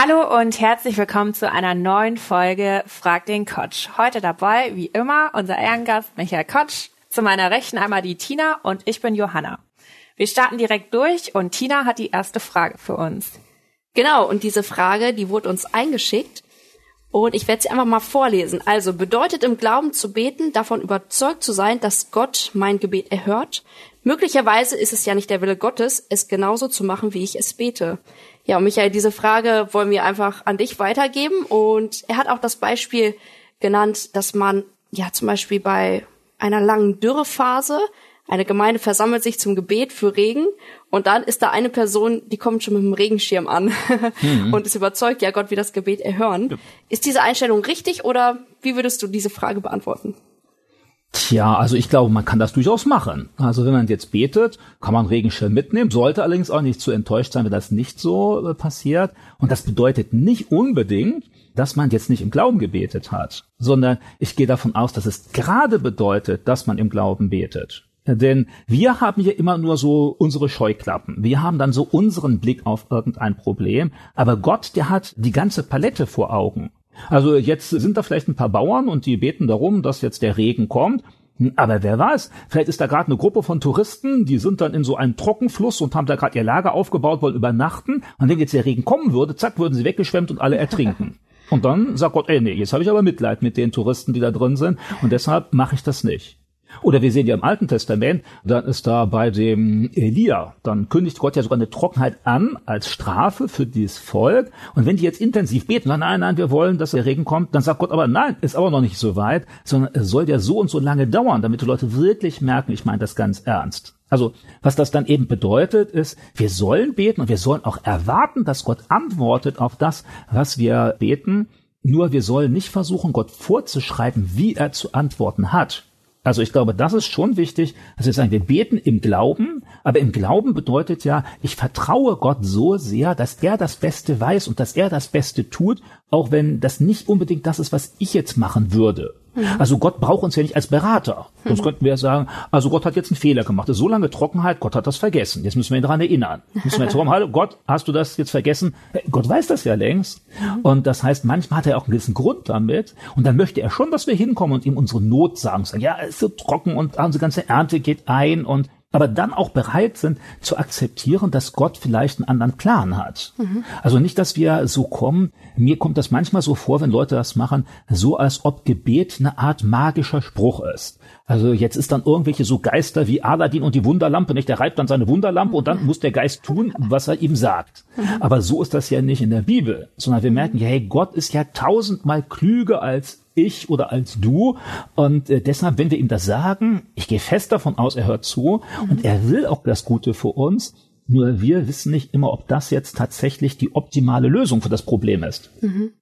Hallo und herzlich willkommen zu einer neuen Folge Frag den Kotsch. Heute dabei, wie immer, unser Ehrengast Michael Kotsch. Zu meiner Rechten einmal die Tina und ich bin Johanna. Wir starten direkt durch und Tina hat die erste Frage für uns. Genau, und diese Frage, die wurde uns eingeschickt und ich werde sie einfach mal vorlesen. Also, bedeutet im Glauben zu beten, davon überzeugt zu sein, dass Gott mein Gebet erhört? Möglicherweise ist es ja nicht der Wille Gottes, es genauso zu machen, wie ich es bete. Ja, und Michael, diese Frage wollen wir einfach an dich weitergeben. Und er hat auch das Beispiel genannt, dass man ja zum Beispiel bei einer langen Dürrephase eine Gemeinde versammelt sich zum Gebet für Regen und dann ist da eine Person, die kommt schon mit dem Regenschirm an mhm. und ist überzeugt, ja Gott wird das Gebet erhören. Ja. Ist diese Einstellung richtig oder wie würdest du diese Frage beantworten? Tja, also ich glaube, man kann das durchaus machen. Also wenn man jetzt betet, kann man Regenschirm mitnehmen, sollte allerdings auch nicht zu enttäuscht sein, wenn das nicht so äh, passiert. Und das bedeutet nicht unbedingt, dass man jetzt nicht im Glauben gebetet hat, sondern ich gehe davon aus, dass es gerade bedeutet, dass man im Glauben betet. Denn wir haben hier immer nur so unsere Scheuklappen. Wir haben dann so unseren Blick auf irgendein Problem. Aber Gott, der hat die ganze Palette vor Augen. Also jetzt sind da vielleicht ein paar Bauern und die beten darum, dass jetzt der Regen kommt. Aber wer weiß, vielleicht ist da gerade eine Gruppe von Touristen, die sind dann in so einem Trockenfluss und haben da gerade ihr Lager aufgebaut, wollen übernachten. Und wenn jetzt der Regen kommen würde, zack, würden sie weggeschwemmt und alle ertrinken. Und dann sagt Gott, ey, nee, jetzt habe ich aber Mitleid mit den Touristen, die da drin sind und deshalb mache ich das nicht. Oder wir sehen ja im Alten Testament, dann ist da bei dem Elia, dann kündigt Gott ja sogar eine Trockenheit an als Strafe für dieses Volk. Und wenn die jetzt intensiv beten, nein, nein, nein, wir wollen, dass der Regen kommt, dann sagt Gott aber, nein, ist aber noch nicht so weit, sondern es soll ja so und so lange dauern, damit die Leute wirklich merken, ich meine das ganz ernst. Also, was das dann eben bedeutet, ist, wir sollen beten und wir sollen auch erwarten, dass Gott antwortet auf das, was wir beten. Nur wir sollen nicht versuchen, Gott vorzuschreiben, wie er zu antworten hat. Also ich glaube, das ist schon wichtig, dass wir sagen, wir beten im Glauben, aber im Glauben bedeutet ja, ich vertraue Gott so sehr, dass er das Beste weiß und dass er das Beste tut, auch wenn das nicht unbedingt das ist, was ich jetzt machen würde. Mhm. Also Gott braucht uns ja nicht als Berater. Sonst mhm. könnten wir sagen, also Gott hat jetzt einen Fehler gemacht. So lange Trockenheit, Gott hat das vergessen. Jetzt müssen wir ihn daran erinnern. Müssen wir jetzt sagen, hallo Gott, hast du das jetzt vergessen? Gott weiß das ja längst. Mhm. Und das heißt, manchmal hat er auch einen gewissen Grund damit. Und dann möchte er schon, dass wir hinkommen und ihm unsere Not sagen. Sagen, ja, es ist so trocken und unsere ganze Ernte geht ein und aber dann auch bereit sind zu akzeptieren, dass Gott vielleicht einen anderen Plan hat. Mhm. Also nicht, dass wir so kommen, mir kommt das manchmal so vor, wenn Leute das machen, so als ob Gebet eine Art magischer Spruch ist. Also jetzt ist dann irgendwelche so Geister wie Aladdin und die Wunderlampe, nicht? Der reibt dann seine Wunderlampe und dann muss der Geist tun, was er ihm sagt. Mhm. Aber so ist das ja nicht in der Bibel, sondern wir merken ja, hey, Gott ist ja tausendmal klüger als ich oder als du. Und äh, deshalb, wenn wir ihm das sagen, ich gehe fest davon aus, er hört zu mhm. und er will auch das Gute für uns. Nur wir wissen nicht immer, ob das jetzt tatsächlich die optimale Lösung für das Problem ist. Mhm.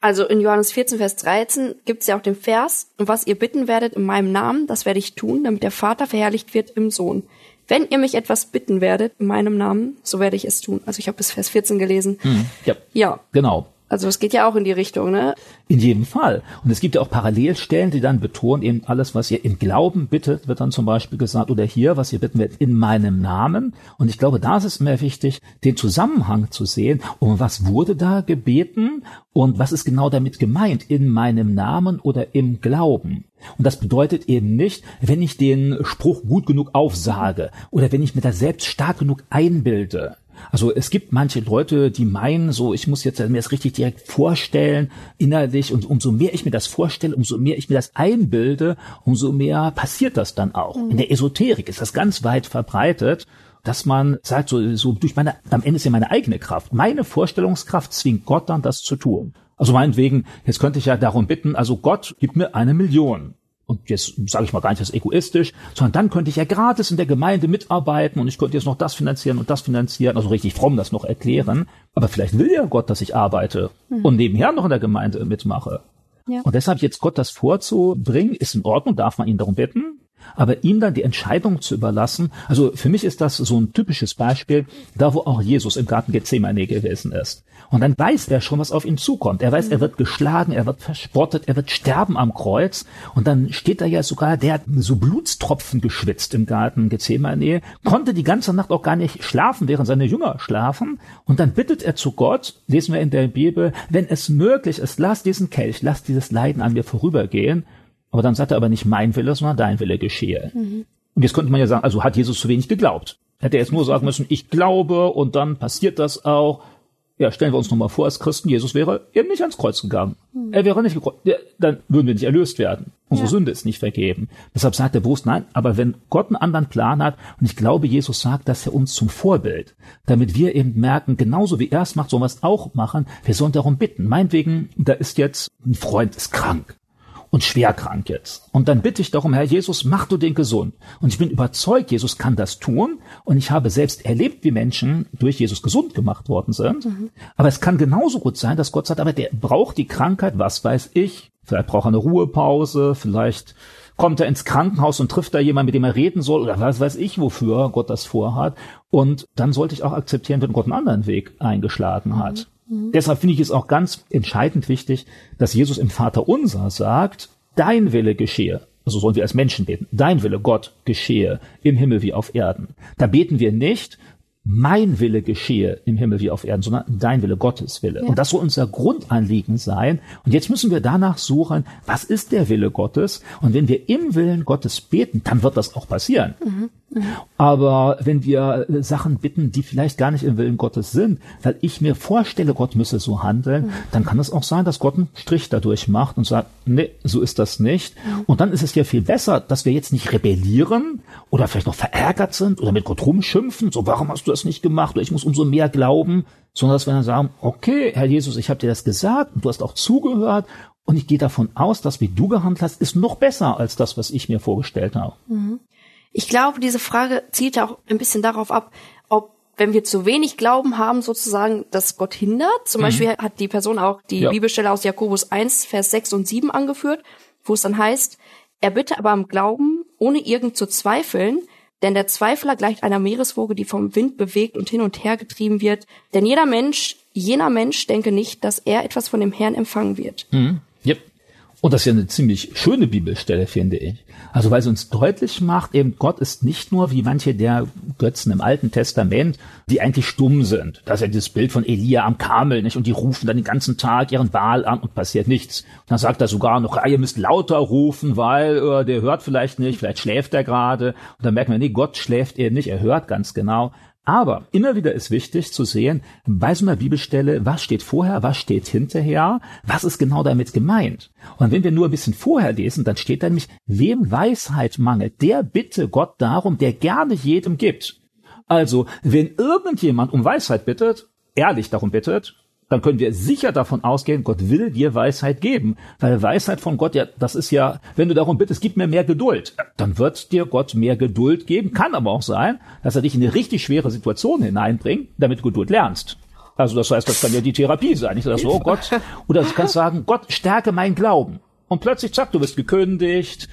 Also in Johannes 14, Vers 13 gibt es ja auch den Vers, und was ihr bitten werdet in meinem Namen, das werde ich tun, damit der Vater verherrlicht wird im Sohn. Wenn ihr mich etwas bitten werdet in meinem Namen, so werde ich es tun. Also ich habe bis Vers 14 gelesen. Mhm. Ja, ja, genau. Also es geht ja auch in die Richtung, ne? In jedem Fall. Und es gibt ja auch Parallelstellen, die dann betonen eben alles, was ihr im Glauben bittet, wird dann zum Beispiel gesagt, oder hier, was ihr bitten werdet, in meinem Namen. Und ich glaube, da ist es mir wichtig, den Zusammenhang zu sehen, um was wurde da gebeten und was ist genau damit gemeint, in meinem Namen oder im Glauben. Und das bedeutet eben nicht, wenn ich den Spruch gut genug aufsage oder wenn ich mir da selbst stark genug einbilde, also es gibt manche Leute, die meinen, so ich muss jetzt mir das richtig direkt vorstellen, innerlich, und umso mehr ich mir das vorstelle, umso mehr ich mir das einbilde, umso mehr passiert das dann auch. Mhm. In der Esoterik ist das ganz weit verbreitet dass man sagt, so, so durch meine, am Ende ist ja meine eigene Kraft. Meine Vorstellungskraft zwingt Gott dann, das zu tun. Also meinetwegen, jetzt könnte ich ja darum bitten, also Gott, gib mir eine Million und jetzt sage ich mal gar nicht das egoistisch, sondern dann könnte ich ja gratis in der Gemeinde mitarbeiten und ich könnte jetzt noch das finanzieren und das finanzieren, also richtig fromm das noch erklären. Aber vielleicht will ja Gott, dass ich arbeite mhm. und nebenher noch in der Gemeinde mitmache. Ja. Und deshalb jetzt Gott das vorzubringen, ist in Ordnung, darf man ihn darum bitten. Aber ihm dann die Entscheidung zu überlassen, also für mich ist das so ein typisches Beispiel, da wo auch Jesus im Garten Gethsemane gewesen ist. Und dann weiß er schon, was auf ihn zukommt. Er weiß, er wird geschlagen, er wird verspottet, er wird sterben am Kreuz. Und dann steht da ja sogar, der hat so Blutstropfen geschwitzt im Garten Gethsemane, konnte die ganze Nacht auch gar nicht schlafen, während seine Jünger schlafen. Und dann bittet er zu Gott, lesen wir in der Bibel, wenn es möglich ist, lass diesen Kelch, lass dieses Leiden an mir vorübergehen. Aber dann sagt er aber nicht mein Wille, sondern dein Wille geschehe. Mhm. Und jetzt könnte man ja sagen, also hat Jesus zu wenig geglaubt. Hätte er jetzt nur sagen müssen, ich glaube und dann passiert das auch. Ja, stellen wir uns nochmal vor, als Christen, Jesus wäre eben nicht ans Kreuz gegangen. Mhm. Er wäre nicht gekreuzt. Ja, dann würden wir nicht erlöst werden. Unsere ja. Sünde ist nicht vergeben. Deshalb sagt er bewusst, nein, aber wenn Gott einen anderen Plan hat, und ich glaube, Jesus sagt das ja uns zum Vorbild, damit wir eben merken, genauso wie er es macht, sollen wir es auch machen. Wir sollen darum bitten. Meinetwegen, da ist jetzt ein Freund, ist krank und schwer krank jetzt. Und dann bitte ich darum, Herr Jesus, mach du den gesund. Und ich bin überzeugt, Jesus kann das tun. Und ich habe selbst erlebt, wie Menschen durch Jesus gesund gemacht worden sind. Mhm. Aber es kann genauso gut sein, dass Gott sagt, aber der braucht die Krankheit, was weiß ich. Vielleicht braucht er eine Ruhepause, vielleicht kommt er ins Krankenhaus und trifft da jemanden, mit dem er reden soll oder was weiß ich, wofür Gott das vorhat. Und dann sollte ich auch akzeptieren, wenn Gott einen anderen Weg eingeschlagen hat. Mhm. Deshalb finde ich es auch ganz entscheidend wichtig, dass Jesus im Vater unser sagt, dein Wille geschehe. Also sollen wir als Menschen beten. Dein Wille, Gott, geschehe im Himmel wie auf Erden. Da beten wir nicht, mein Wille geschehe im Himmel wie auf Erden, sondern dein Wille, Gottes Wille. Ja. Und das soll unser Grundanliegen sein. Und jetzt müssen wir danach suchen, was ist der Wille Gottes? Und wenn wir im Willen Gottes beten, dann wird das auch passieren. Mhm. Aber wenn wir äh, Sachen bitten, die vielleicht gar nicht im Willen Gottes sind, weil ich mir vorstelle, Gott müsse so handeln, mhm. dann kann es auch sein, dass Gott einen Strich dadurch macht und sagt, nee, so ist das nicht. Mhm. Und dann ist es ja viel besser, dass wir jetzt nicht rebellieren oder vielleicht noch verärgert sind oder mit Gott rumschimpfen, so warum hast du das nicht gemacht oder ich muss umso mehr glauben, sondern dass wir dann sagen, okay, Herr Jesus, ich habe dir das gesagt und du hast auch zugehört und ich gehe davon aus, dass wie du gehandelt hast, ist noch besser als das, was ich mir vorgestellt habe. Mhm. Ich glaube, diese Frage zielt auch ein bisschen darauf ab, ob wenn wir zu wenig Glauben haben, sozusagen, dass Gott hindert. Zum mhm. Beispiel hat die Person auch die ja. Bibelstelle aus Jakobus 1, Vers 6 und 7 angeführt, wo es dann heißt, er bitte aber am Glauben, ohne irgend zu zweifeln, denn der Zweifler gleicht einer Meereswoge, die vom Wind bewegt und hin und her getrieben wird. Denn jeder Mensch, jener Mensch denke nicht, dass er etwas von dem Herrn empfangen wird. Mhm. Und das ist ja eine ziemlich schöne Bibelstelle, finde ich. Also weil sie uns deutlich macht, eben Gott ist nicht nur wie manche der Götzen im Alten Testament, die eigentlich stumm sind. Das ist ja dieses Bild von Elia am Kamel, nicht? Und die rufen dann den ganzen Tag ihren Baal an und passiert nichts. Und dann sagt er sogar noch, ah, ihr müsst lauter rufen, weil äh, der hört vielleicht nicht, vielleicht schläft er gerade. Und dann merken wir, nee, Gott schläft er nicht, er hört ganz genau. Aber immer wieder ist wichtig zu sehen, bei so einer Bibelstelle, was steht vorher, was steht hinterher, was ist genau damit gemeint. Und wenn wir nur ein bisschen vorher lesen, dann steht da nämlich, wem Weisheit mangelt, der bitte Gott darum, der gerne jedem gibt. Also, wenn irgendjemand um Weisheit bittet, ehrlich darum bittet, dann können wir sicher davon ausgehen, Gott will dir Weisheit geben. Weil Weisheit von Gott, ja, das ist ja, wenn du darum bittest, gib mir mehr Geduld, dann wird dir Gott mehr Geduld geben. Kann aber auch sein, dass er dich in eine richtig schwere Situation hineinbringt, damit du Geduld lernst. Also das heißt, das kann ja die Therapie sein. Ich sage so, oh Gott. Oder du kannst sagen, Gott, stärke meinen Glauben. Und plötzlich, zack, du wirst gekündigt,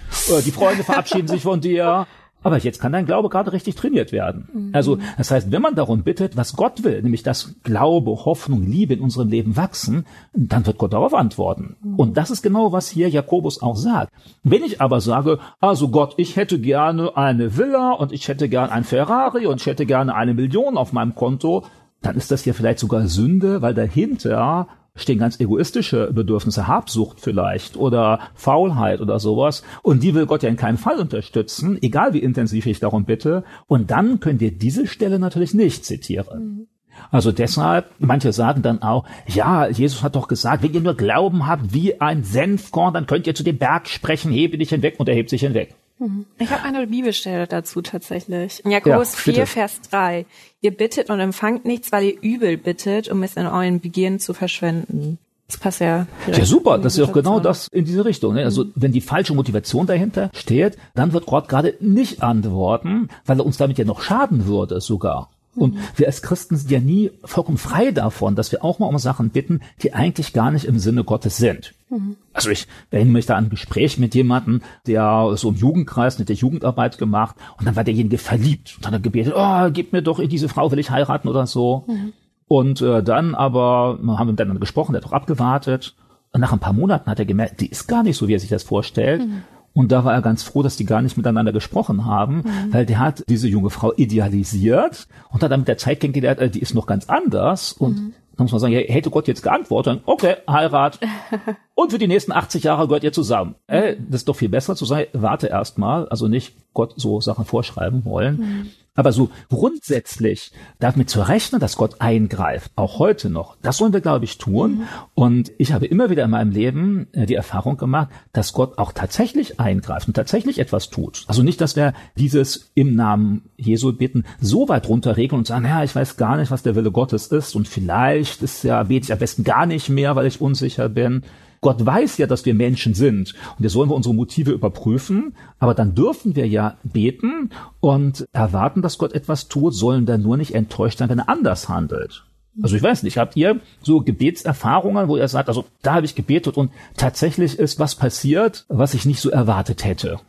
die Freunde verabschieden sich von dir, aber jetzt kann dein Glaube gerade richtig trainiert werden. Mhm. Also, das heißt, wenn man darum bittet, was Gott will, nämlich dass Glaube, Hoffnung, Liebe in unserem Leben wachsen, dann wird Gott darauf antworten. Mhm. Und das ist genau, was hier Jakobus auch sagt. Wenn ich aber sage, also Gott, ich hätte gerne eine Villa und ich hätte gerne ein Ferrari und ich hätte gerne eine Million auf meinem Konto, dann ist das ja vielleicht sogar Sünde, weil dahinter stehen ganz egoistische Bedürfnisse, Habsucht vielleicht oder Faulheit oder sowas. Und die will Gott ja in keinem Fall unterstützen, egal wie intensiv ich darum bitte. Und dann können wir diese Stelle natürlich nicht zitieren. Mhm. Also deshalb, manche sagen dann auch, ja, Jesus hat doch gesagt, wenn ihr nur Glauben habt wie ein Senfkorn, dann könnt ihr zu dem Berg sprechen, hebe dich hinweg und er hebt sich hinweg. Mhm. Ich habe eine Bibelstelle dazu tatsächlich. In Jakobus ja, 4, Vers 3. Ihr bittet und empfangt nichts, weil ihr übel bittet, um es in euren Begierden zu verschwenden. Das passt ja. Ja, super. Das ist auch genau das in diese Richtung. Ne? Also, wenn die falsche Motivation dahinter steht, dann wird Gott gerade nicht antworten, weil er uns damit ja noch schaden würde sogar. Und wir als Christen sind ja nie vollkommen frei davon, dass wir auch mal um Sachen bitten, die eigentlich gar nicht im Sinne Gottes sind. Mhm. Also ich erinnere mich da an ein Gespräch mit jemandem, der so im Jugendkreis mit der Jugendarbeit gemacht und dann war derjenige verliebt und hat dann gebetet, oh, gib mir doch diese Frau, will ich heiraten oder so. Mhm. Und äh, dann aber haben wir miteinander gesprochen, der hat doch abgewartet. Und nach ein paar Monaten hat er gemerkt, die ist gar nicht so, wie er sich das vorstellt. Mhm. Und da war er ganz froh, dass die gar nicht miteinander gesprochen haben, mhm. weil der hat diese junge Frau idealisiert und hat dann mit der Zeit kennengelernt, äh, die ist noch ganz anders. Und mhm. dann muss man sagen, hätte Gott jetzt geantwortet, okay, Heirat. und für die nächsten 80 Jahre gehört ihr zusammen. Äh, das ist doch viel besser zu sagen, warte erst mal, also nicht Gott so Sachen vorschreiben wollen. Mhm. Aber so grundsätzlich damit zu rechnen, dass Gott eingreift, auch heute noch, das sollen wir, glaube ich, tun. Mhm. Und ich habe immer wieder in meinem Leben äh, die Erfahrung gemacht, dass Gott auch tatsächlich eingreift und tatsächlich etwas tut. Also nicht, dass wir dieses im Namen Jesu bitten so weit runterregeln und sagen, ja, ich weiß gar nicht, was der Wille Gottes ist und vielleicht ist ja, bete ich am besten gar nicht mehr, weil ich unsicher bin. Gott weiß ja, dass wir Menschen sind und jetzt sollen wir unsere Motive überprüfen, aber dann dürfen wir ja beten und erwarten, dass Gott etwas tut, sollen dann nur nicht enttäuscht sein, wenn er anders handelt. Also ich weiß nicht, habt ihr so Gebetserfahrungen, wo ihr sagt, also da habe ich gebetet und tatsächlich ist was passiert, was ich nicht so erwartet hätte?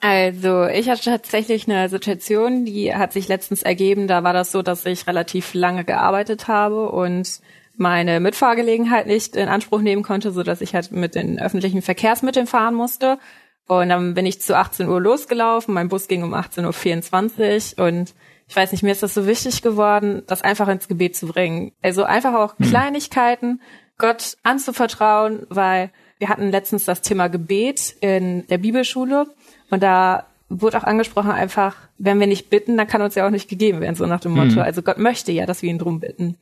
Also ich hatte tatsächlich eine Situation, die hat sich letztens ergeben. Da war das so, dass ich relativ lange gearbeitet habe und meine Mitfahrgelegenheit nicht in Anspruch nehmen konnte, so dass ich halt mit den öffentlichen Verkehrsmitteln fahren musste. Und dann bin ich zu 18 Uhr losgelaufen. Mein Bus ging um 18.24 Uhr und ich weiß nicht, mir ist das so wichtig geworden, das einfach ins Gebet zu bringen. Also einfach auch mhm. Kleinigkeiten Gott anzuvertrauen, weil wir hatten letztens das Thema Gebet in der Bibelschule und da wurde auch angesprochen einfach, wenn wir nicht bitten, dann kann uns ja auch nicht gegeben werden, so nach dem Motto. Mhm. Also Gott möchte ja, dass wir ihn drum bitten. Und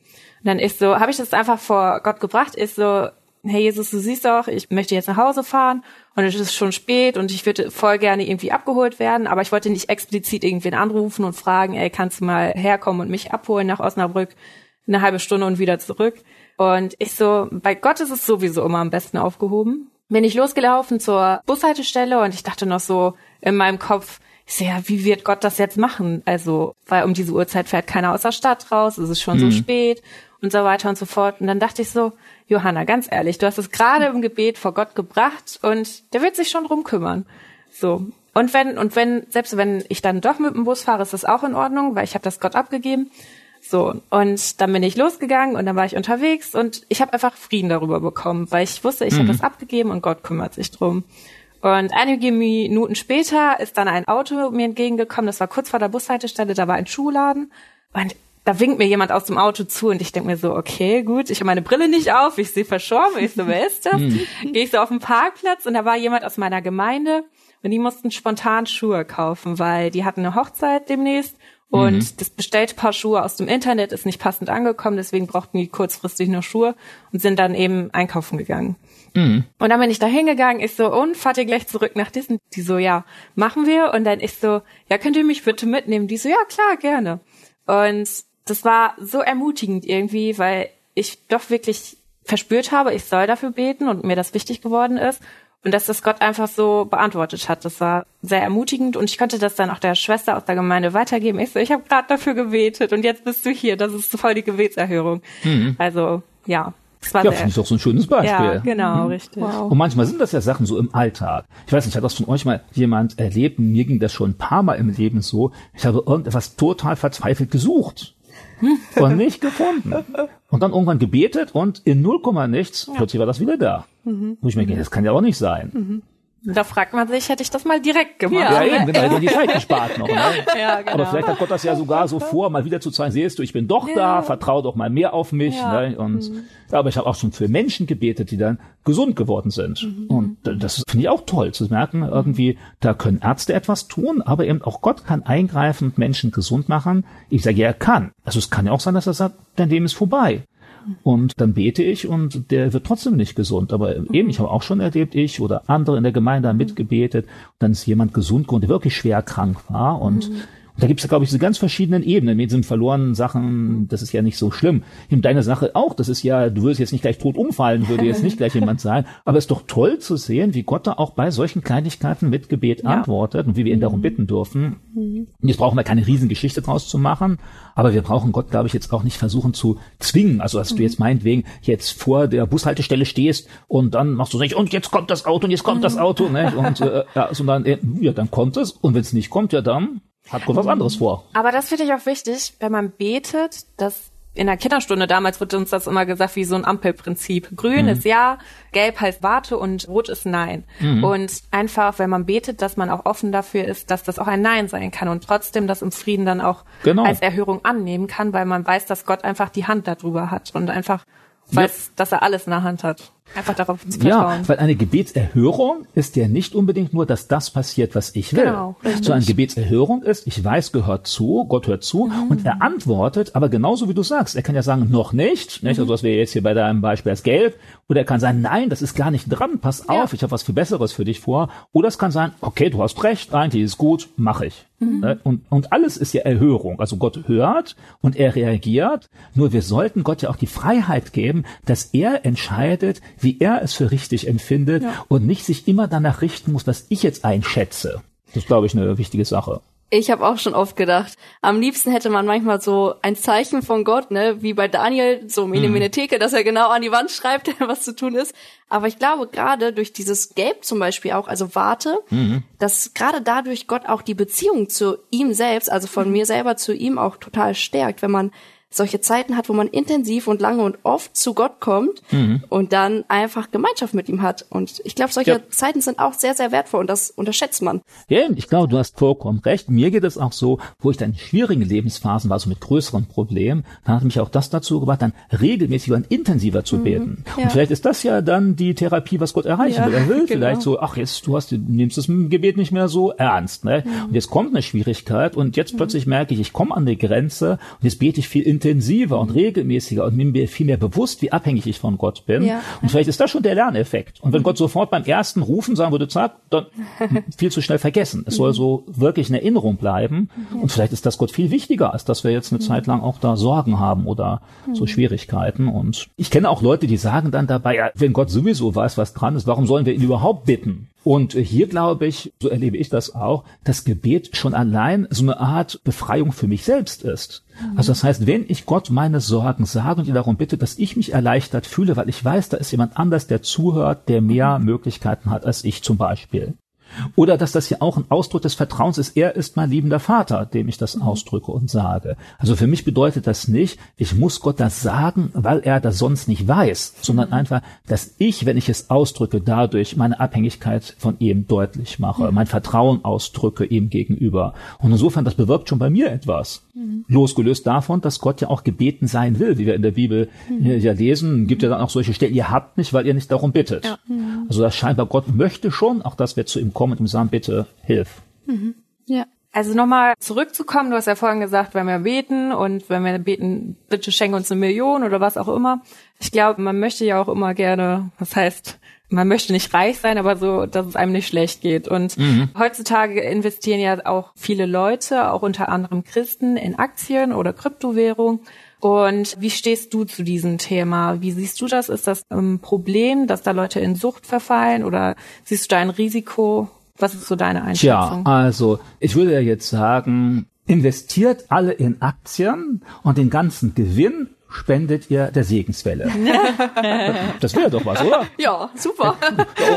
dann ist so, habe ich das einfach vor Gott gebracht, ist so, hey Jesus, du siehst doch, ich möchte jetzt nach Hause fahren und es ist schon spät und ich würde voll gerne irgendwie abgeholt werden, aber ich wollte nicht explizit irgendwen anrufen und fragen, ey, kannst du mal herkommen und mich abholen nach Osnabrück, eine halbe Stunde und wieder zurück. Und ich so, bei Gott ist es sowieso immer am besten aufgehoben. Bin ich losgelaufen zur Bushaltestelle und ich dachte noch so in meinem Kopf, ich so, ja, wie wird Gott das jetzt machen? Also, weil um diese Uhrzeit fährt keiner aus der Stadt raus, es ist schon mhm. so spät und so weiter und so fort. Und dann dachte ich so, Johanna, ganz ehrlich, du hast es gerade im Gebet vor Gott gebracht und der wird sich schon drum kümmern. So. Und wenn, und wenn, selbst wenn ich dann doch mit dem Bus fahre, ist das auch in Ordnung, weil ich habe das Gott abgegeben. So, und dann bin ich losgegangen und dann war ich unterwegs und ich habe einfach Frieden darüber bekommen, weil ich wusste, ich mhm. habe das abgegeben und Gott kümmert sich drum. Und einige Minuten später ist dann ein Auto mir entgegengekommen, das war kurz vor der Bushaltestelle, da war ein Schuhladen und da winkt mir jemand aus dem Auto zu und ich denke mir so, okay, gut, ich habe meine Brille nicht auf, ich sehe verschwommen, ich so, wer ist das? Mhm. Gehe ich so auf den Parkplatz und da war jemand aus meiner Gemeinde und die mussten spontan Schuhe kaufen, weil die hatten eine Hochzeit demnächst und mhm. das bestellte Paar Schuhe aus dem Internet ist nicht passend angekommen, deswegen brauchten die kurzfristig nur Schuhe und sind dann eben einkaufen gegangen. Mhm. Und dann bin ich da hingegangen, ich so, und fahrt ihr gleich zurück nach Dissen? Die so, ja, machen wir. Und dann ich so, ja, könnt ihr mich bitte mitnehmen? Die so, ja, klar, gerne. Und das war so ermutigend irgendwie, weil ich doch wirklich verspürt habe, ich soll dafür beten und mir das wichtig geworden ist. Und dass das Gott einfach so beantwortet hat. Das war sehr ermutigend und ich konnte das dann auch der Schwester aus der Gemeinde weitergeben. Ich so, ich habe gerade dafür gebetet und jetzt bist du hier. Das ist voll die Gebetserhörung. Mhm. Also ja, das war ja, finde ich doch so ein schönes Beispiel. Ja, genau, mhm. richtig. Wow. Und manchmal sind das ja Sachen so im Alltag. Ich weiß nicht, hat das von euch mal jemand erlebt? Mir ging das schon ein paar Mal im Leben so. Ich habe irgendetwas total verzweifelt gesucht und nicht gefunden. Und dann irgendwann gebetet und in null Komma nichts, plötzlich war das wieder da. Mhm. Wo ich mir denke, das kann ja auch nicht sein. Da fragt man sich, hätte ich das mal direkt gemacht? Ja, ja eben, genau, hätte die Zeit gespart noch. Ne? Ja, genau. Aber vielleicht hat Gott das ja sogar so vor, mal wieder zu zeigen, siehst du, ich bin doch ja. da, vertraue doch mal mehr auf mich. Ja. Ne? Und mhm. aber ich habe auch schon für Menschen gebetet, die dann gesund geworden sind. Mhm. Und das finde ich auch toll zu merken, irgendwie, da können Ärzte etwas tun, aber eben auch Gott kann eingreifen und Menschen gesund machen. Ich sage, ja, er kann. Also es kann ja auch sein, dass er sagt, dein Leben ist vorbei. Und dann bete ich und der wird trotzdem nicht gesund. Aber eben, ich habe auch schon erlebt, ich oder andere in der Gemeinde haben mitgebetet. Und dann ist jemand gesund geworden, der wirklich schwer krank war. Und, und Da gibt's ja, glaube ich, diese ganz verschiedenen Ebenen. Mit diesen verlorenen Sachen, das ist ja nicht so schlimm. In deiner Sache auch, das ist ja, du würdest jetzt nicht gleich tot umfallen, würde jetzt nicht gleich jemand sagen. Aber es ist doch toll zu sehen, wie Gott da auch bei solchen Kleinigkeiten mit Gebet ja. antwortet und wie wir ihn darum bitten dürfen. Mhm. Jetzt brauchen wir keine Riesengeschichte draus zu machen, aber wir brauchen Gott, glaube ich, jetzt auch nicht versuchen zu zwingen. Also, dass mhm. du jetzt meinetwegen jetzt vor der Bushaltestelle stehst und dann machst du nicht, und jetzt kommt das Auto und jetzt kommt mhm. das Auto, ne? Und äh, ja, sondern äh, ja, dann kommt es und wenn es nicht kommt, ja dann hat Gott was anderes vor. Aber das finde ich auch wichtig, wenn man betet, dass in der Kinderstunde damals wird uns das immer gesagt wie so ein Ampelprinzip. Grün mhm. ist ja, gelb heißt warte und rot ist nein. Mhm. Und einfach, wenn man betet, dass man auch offen dafür ist, dass das auch ein Nein sein kann und trotzdem das im Frieden dann auch genau. als Erhörung annehmen kann, weil man weiß, dass Gott einfach die Hand darüber hat und einfach weiß, ja. dass er alles in der Hand hat. Einfach darauf zu vertrauen. Ja, weil eine Gebetserhörung ist ja nicht unbedingt nur, dass das passiert, was ich will. Genau, so eine Gebetserhörung ist, ich weiß, gehört zu, Gott hört zu mhm. und er antwortet, aber genauso wie du sagst, er kann ja sagen, noch nicht, nicht? also was wir jetzt hier bei deinem Beispiel als gelb, oder er kann sagen, nein, das ist gar nicht dran, pass ja. auf, ich habe was viel Besseres für dich vor, oder es kann sein, okay, du hast recht, eigentlich ist gut, mache ich. Mhm. Ne? Und, und alles ist ja Erhörung. Also Gott hört und er reagiert. Nur wir sollten Gott ja auch die Freiheit geben, dass er entscheidet, wie er es für richtig empfindet ja. und nicht sich immer danach richten muss, was ich jetzt einschätze. Das ist, glaube ich, eine wichtige Sache. Ich habe auch schon oft gedacht, am liebsten hätte man manchmal so ein Zeichen von Gott, ne, wie bei Daniel, so Mene mhm. Mene Theke, dass er genau an die Wand schreibt, was zu tun ist. Aber ich glaube, gerade durch dieses Gelb zum Beispiel auch, also warte, mhm. dass gerade dadurch Gott auch die Beziehung zu ihm selbst, also von mhm. mir selber zu ihm auch total stärkt, wenn man solche Zeiten hat, wo man intensiv und lange und oft zu Gott kommt mhm. und dann einfach Gemeinschaft mit ihm hat. Und ich glaube, solche ja. Zeiten sind auch sehr, sehr wertvoll und das unterschätzt man. Ja, ich glaube, du hast vollkommen recht. Mir geht es auch so, wo ich dann in schwierigen Lebensphasen war, so mit größeren Problemen, dann hat mich auch das dazu gebracht, dann regelmäßiger und intensiver zu mhm. beten. Ja. Und vielleicht ist das ja dann die Therapie, was Gott erreichen ja, will. Er will genau. vielleicht so, ach jetzt, du hast, du nimmst das Gebet nicht mehr so ernst, ne? Mhm. Und jetzt kommt eine Schwierigkeit und jetzt mhm. plötzlich merke ich, ich komme an die Grenze und jetzt bete ich viel intensiver und regelmäßiger und mir viel mehr bewusst, wie abhängig ich von Gott bin. Ja. Und vielleicht ist das schon der Lerneffekt. Und wenn Gott sofort beim ersten Rufen sagen würde, zack, dann viel zu schnell vergessen. Es soll so wirklich in Erinnerung bleiben. Und vielleicht ist das Gott viel wichtiger, als dass wir jetzt eine Zeit lang auch da Sorgen haben oder so Schwierigkeiten. Und ich kenne auch Leute, die sagen dann dabei, ja, wenn Gott sowieso weiß, was dran ist, warum sollen wir ihn überhaupt bitten? Und hier glaube ich, so erlebe ich das auch, dass Gebet schon allein so eine Art Befreiung für mich selbst ist. Also das heißt, wenn ich Gott meine Sorgen sage und ihn darum bitte, dass ich mich erleichtert fühle, weil ich weiß, da ist jemand anders, der zuhört, der mehr Möglichkeiten hat als ich zum Beispiel. Oder dass das ja auch ein Ausdruck des Vertrauens ist, er ist mein liebender Vater, dem ich das mhm. ausdrücke und sage. Also für mich bedeutet das nicht, ich muss Gott das sagen, weil er das sonst nicht weiß, sondern mhm. einfach, dass ich, wenn ich es ausdrücke, dadurch meine Abhängigkeit von ihm deutlich mache, mhm. mein Vertrauen ausdrücke ihm gegenüber. Und insofern, das bewirkt schon bei mir etwas. Losgelöst davon, dass Gott ja auch gebeten sein will, wie wir in der Bibel mhm. ja lesen, gibt ja dann auch solche Stellen, ihr habt nicht, weil ihr nicht darum bittet. Also das scheinbar Gott möchte schon, auch dass wir zu ihm kommen und ihm sagen, bitte hilf. Mhm. Ja. Also nochmal zurückzukommen, du hast ja vorhin gesagt, wenn wir beten und wenn wir beten, bitte schenke uns eine Million oder was auch immer. Ich glaube, man möchte ja auch immer gerne, was heißt, man möchte nicht reich sein, aber so, dass es einem nicht schlecht geht. Und mhm. heutzutage investieren ja auch viele Leute, auch unter anderem Christen, in Aktien oder Kryptowährung. Und wie stehst du zu diesem Thema? Wie siehst du das? Ist das ein Problem, dass da Leute in Sucht verfallen oder siehst du da ein Risiko? Was ist so deine Einschätzung? Ja, also ich würde ja jetzt sagen, investiert alle in Aktien und den ganzen Gewinn spendet ihr der Segenswelle. das wäre doch was, oder? Ja, super.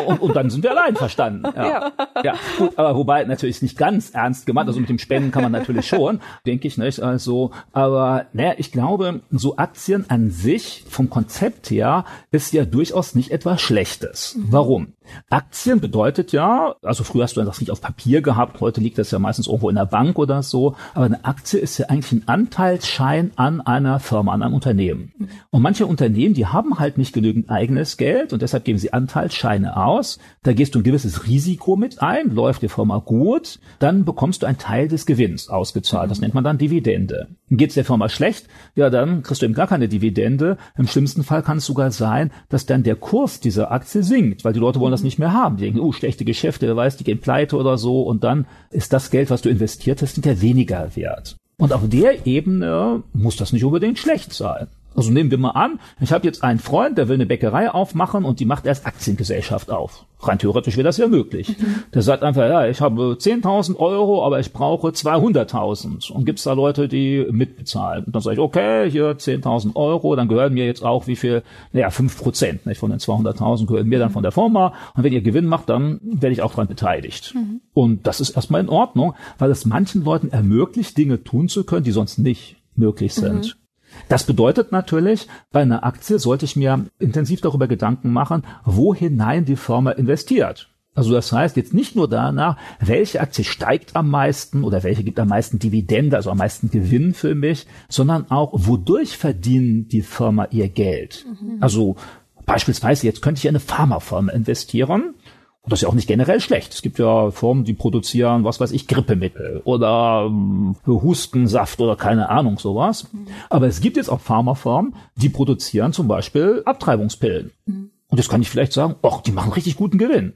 Und, und, dann sind wir allein verstanden. Ja. ja. ja, gut, aber wobei natürlich nicht ganz ernst gemeint, also mit dem Spenden kann man natürlich schon, denke ich nicht. Also, aber naja, ich glaube, so Aktien an sich vom Konzept her ist ja durchaus nicht etwas Schlechtes. Mhm. Warum? Aktien bedeutet ja, also früher hast du das nicht auf Papier gehabt, heute liegt das ja meistens irgendwo in der Bank oder so, aber eine Aktie ist ja eigentlich ein Anteilsschein an einer Firma, an einem Unternehmen. Und manche Unternehmen, die haben halt nicht genügend eigenes Geld und deshalb geben sie Anteilsscheine aus. Da gehst du ein gewisses Risiko mit ein, läuft die Firma gut, dann bekommst du einen Teil des Gewinns ausgezahlt. Das nennt man dann Dividende. Geht es der Firma schlecht, ja, dann kriegst du eben gar keine Dividende. Im schlimmsten Fall kann es sogar sein, dass dann der Kurs dieser Aktie sinkt, weil die Leute wollen das nicht mehr haben. Die denken, oh, schlechte Geschäfte, wer weiß, die gehen pleite oder so und dann ist das Geld, was du investiert hast, hinterher weniger wert. Und auf der Ebene muss das nicht unbedingt schlecht sein. Also nehmen wir mal an, ich habe jetzt einen Freund, der will eine Bäckerei aufmachen und die macht erst Aktiengesellschaft auf. Rein theoretisch wäre das ja möglich. Mhm. Der sagt einfach, ja, ich habe 10.000 Euro, aber ich brauche 200.000. Und gibt's da Leute, die mitbezahlen? Und dann sage ich, okay, hier 10.000 Euro, dann gehören mir jetzt auch wie viel? Naja, 5 Prozent nicht? von den 200.000 gehören mir dann von der Firma. Und wenn ihr Gewinn macht, dann werde ich auch dran beteiligt. Mhm. Und das ist erstmal in Ordnung, weil es manchen Leuten ermöglicht, Dinge tun zu können, die sonst nicht möglich sind. Mhm. Das bedeutet natürlich, bei einer Aktie sollte ich mir intensiv darüber Gedanken machen, wo hinein die Firma investiert. Also das heißt jetzt nicht nur danach, welche Aktie steigt am meisten oder welche gibt am meisten Dividende, also am meisten Gewinn für mich, sondern auch, wodurch verdienen die Firma ihr Geld. Mhm. Also beispielsweise jetzt könnte ich in eine Pharmafirma investieren und das ist ja auch nicht generell schlecht. Es gibt ja Firmen, die produzieren, was weiß ich, Grippemittel oder ähm, Hustensaft oder keine Ahnung sowas. Mhm. Aber es gibt jetzt auch Pharmafirmen, die produzieren zum Beispiel Abtreibungspillen. Mhm. Und jetzt kann ich vielleicht sagen, ach, die machen richtig guten Gewinn.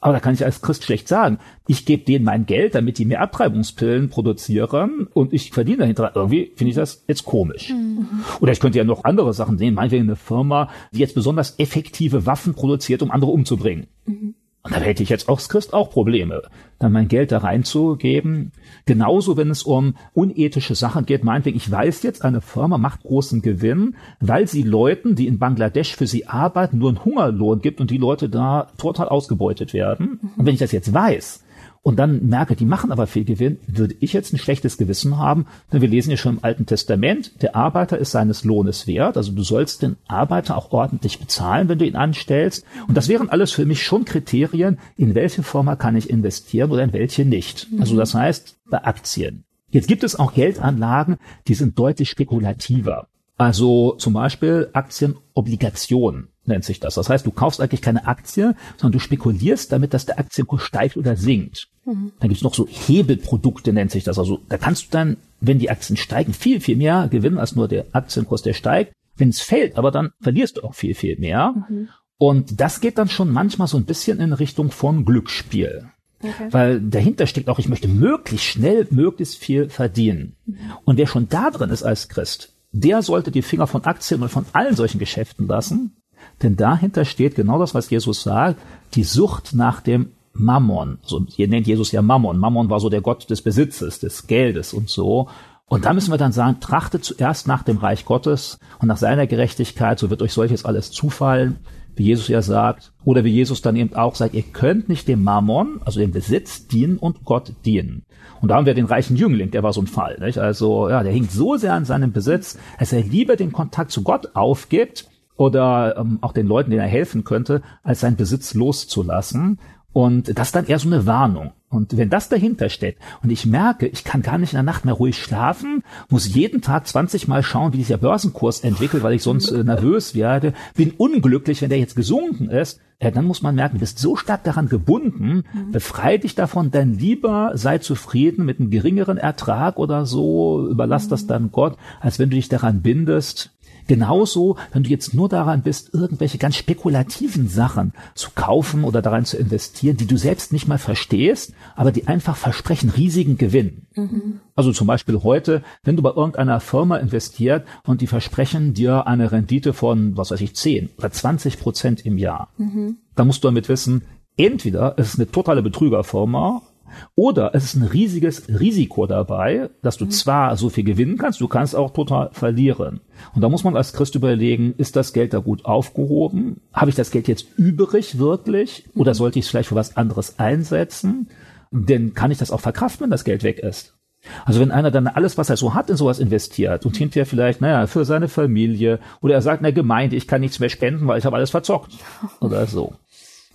Aber da kann ich als Christ schlecht sagen. Ich gebe denen mein Geld, damit die mehr Abtreibungspillen produzieren und ich verdiene dahinter. Irgendwie finde ich das jetzt komisch. Mhm. Oder ich könnte ja noch andere Sachen sehen. Meinetwegen eine Firma, die jetzt besonders effektive Waffen produziert, um andere umzubringen. Mhm. Und da hätte ich jetzt als Christ auch Probleme, dann mein Geld da reinzugeben. Genauso, wenn es um unethische Sachen geht. Meinetwegen, ich weiß jetzt, eine Firma macht großen Gewinn, weil sie Leuten, die in Bangladesch für sie arbeiten, nur einen Hungerlohn gibt und die Leute da total ausgebeutet werden. Und wenn ich das jetzt weiß, und dann merke, die machen aber viel Gewinn, würde ich jetzt ein schlechtes Gewissen haben, denn wir lesen ja schon im Alten Testament, der Arbeiter ist seines Lohnes wert, also du sollst den Arbeiter auch ordentlich bezahlen, wenn du ihn anstellst. Und das wären alles für mich schon Kriterien, in welche Firma kann ich investieren oder in welche nicht. Also das heißt, bei Aktien. Jetzt gibt es auch Geldanlagen, die sind deutlich spekulativer. Also zum Beispiel Aktienobligationen nennt sich das. Das heißt, du kaufst eigentlich keine Aktie, sondern du spekulierst damit, dass der Aktienkurs steigt oder sinkt. Mhm. Dann gibt's noch so Hebelprodukte, nennt sich das. Also da kannst du dann, wenn die Aktien steigen, viel, viel mehr gewinnen als nur der Aktienkurs, der steigt. Wenn es fällt, aber dann verlierst du auch viel, viel mehr. Mhm. Und das geht dann schon manchmal so ein bisschen in Richtung von Glücksspiel. Okay. Weil dahinter steckt auch, ich möchte möglichst schnell, möglichst viel verdienen. Mhm. Und wer schon da drin ist als Christ, der sollte die Finger von Aktien und von allen solchen Geschäften lassen, denn dahinter steht genau das, was Jesus sagt, die Sucht nach dem Mammon. So, hier nennt Jesus ja Mammon. Mammon war so der Gott des Besitzes, des Geldes und so. Und da müssen wir dann sagen, trachtet zuerst nach dem Reich Gottes und nach seiner Gerechtigkeit, so wird euch solches alles zufallen, wie Jesus ja sagt. Oder wie Jesus dann eben auch sagt, ihr könnt nicht dem Mammon, also dem Besitz, dienen und Gott dienen. Und da haben wir den reichen Jüngling, der war so ein Fall. Nicht? Also ja, der hinkt so sehr an seinem Besitz, dass er lieber den Kontakt zu Gott aufgibt oder ähm, auch den Leuten, denen er helfen könnte, als seinen Besitz loszulassen. Und das ist dann eher so eine Warnung. Und wenn das dahinter steht und ich merke, ich kann gar nicht in der Nacht mehr ruhig schlafen, muss jeden Tag 20 Mal schauen, wie sich der Börsenkurs entwickelt, weil ich sonst äh, nervös werde, bin unglücklich, wenn der jetzt gesunken ist, ja, dann muss man merken, du bist so stark daran gebunden, mhm. befrei dich davon, dann lieber sei zufrieden mit einem geringeren Ertrag oder so, überlass mhm. das dann Gott, als wenn du dich daran bindest, Genauso, wenn du jetzt nur daran bist, irgendwelche ganz spekulativen Sachen zu kaufen oder daran zu investieren, die du selbst nicht mal verstehst, aber die einfach versprechen riesigen Gewinn. Mhm. Also zum Beispiel heute, wenn du bei irgendeiner Firma investiert und die versprechen dir eine Rendite von, was weiß ich, 10 oder 20 Prozent im Jahr, mhm. dann musst du damit wissen, entweder es ist eine totale Betrügerfirma oder es ist ein riesiges Risiko dabei, dass du mhm. zwar so viel gewinnen kannst, du kannst auch total verlieren. Und da muss man als Christ überlegen, ist das Geld da gut aufgehoben? Habe ich das Geld jetzt übrig wirklich? Oder sollte ich es vielleicht für was anderes einsetzen? Denn kann ich das auch verkraften, wenn das Geld weg ist? Also wenn einer dann alles, was er so hat, in sowas investiert und hinterher vielleicht, naja, für seine Familie oder er sagt der Gemeinde, ich kann nichts mehr spenden, weil ich habe alles verzockt oder so.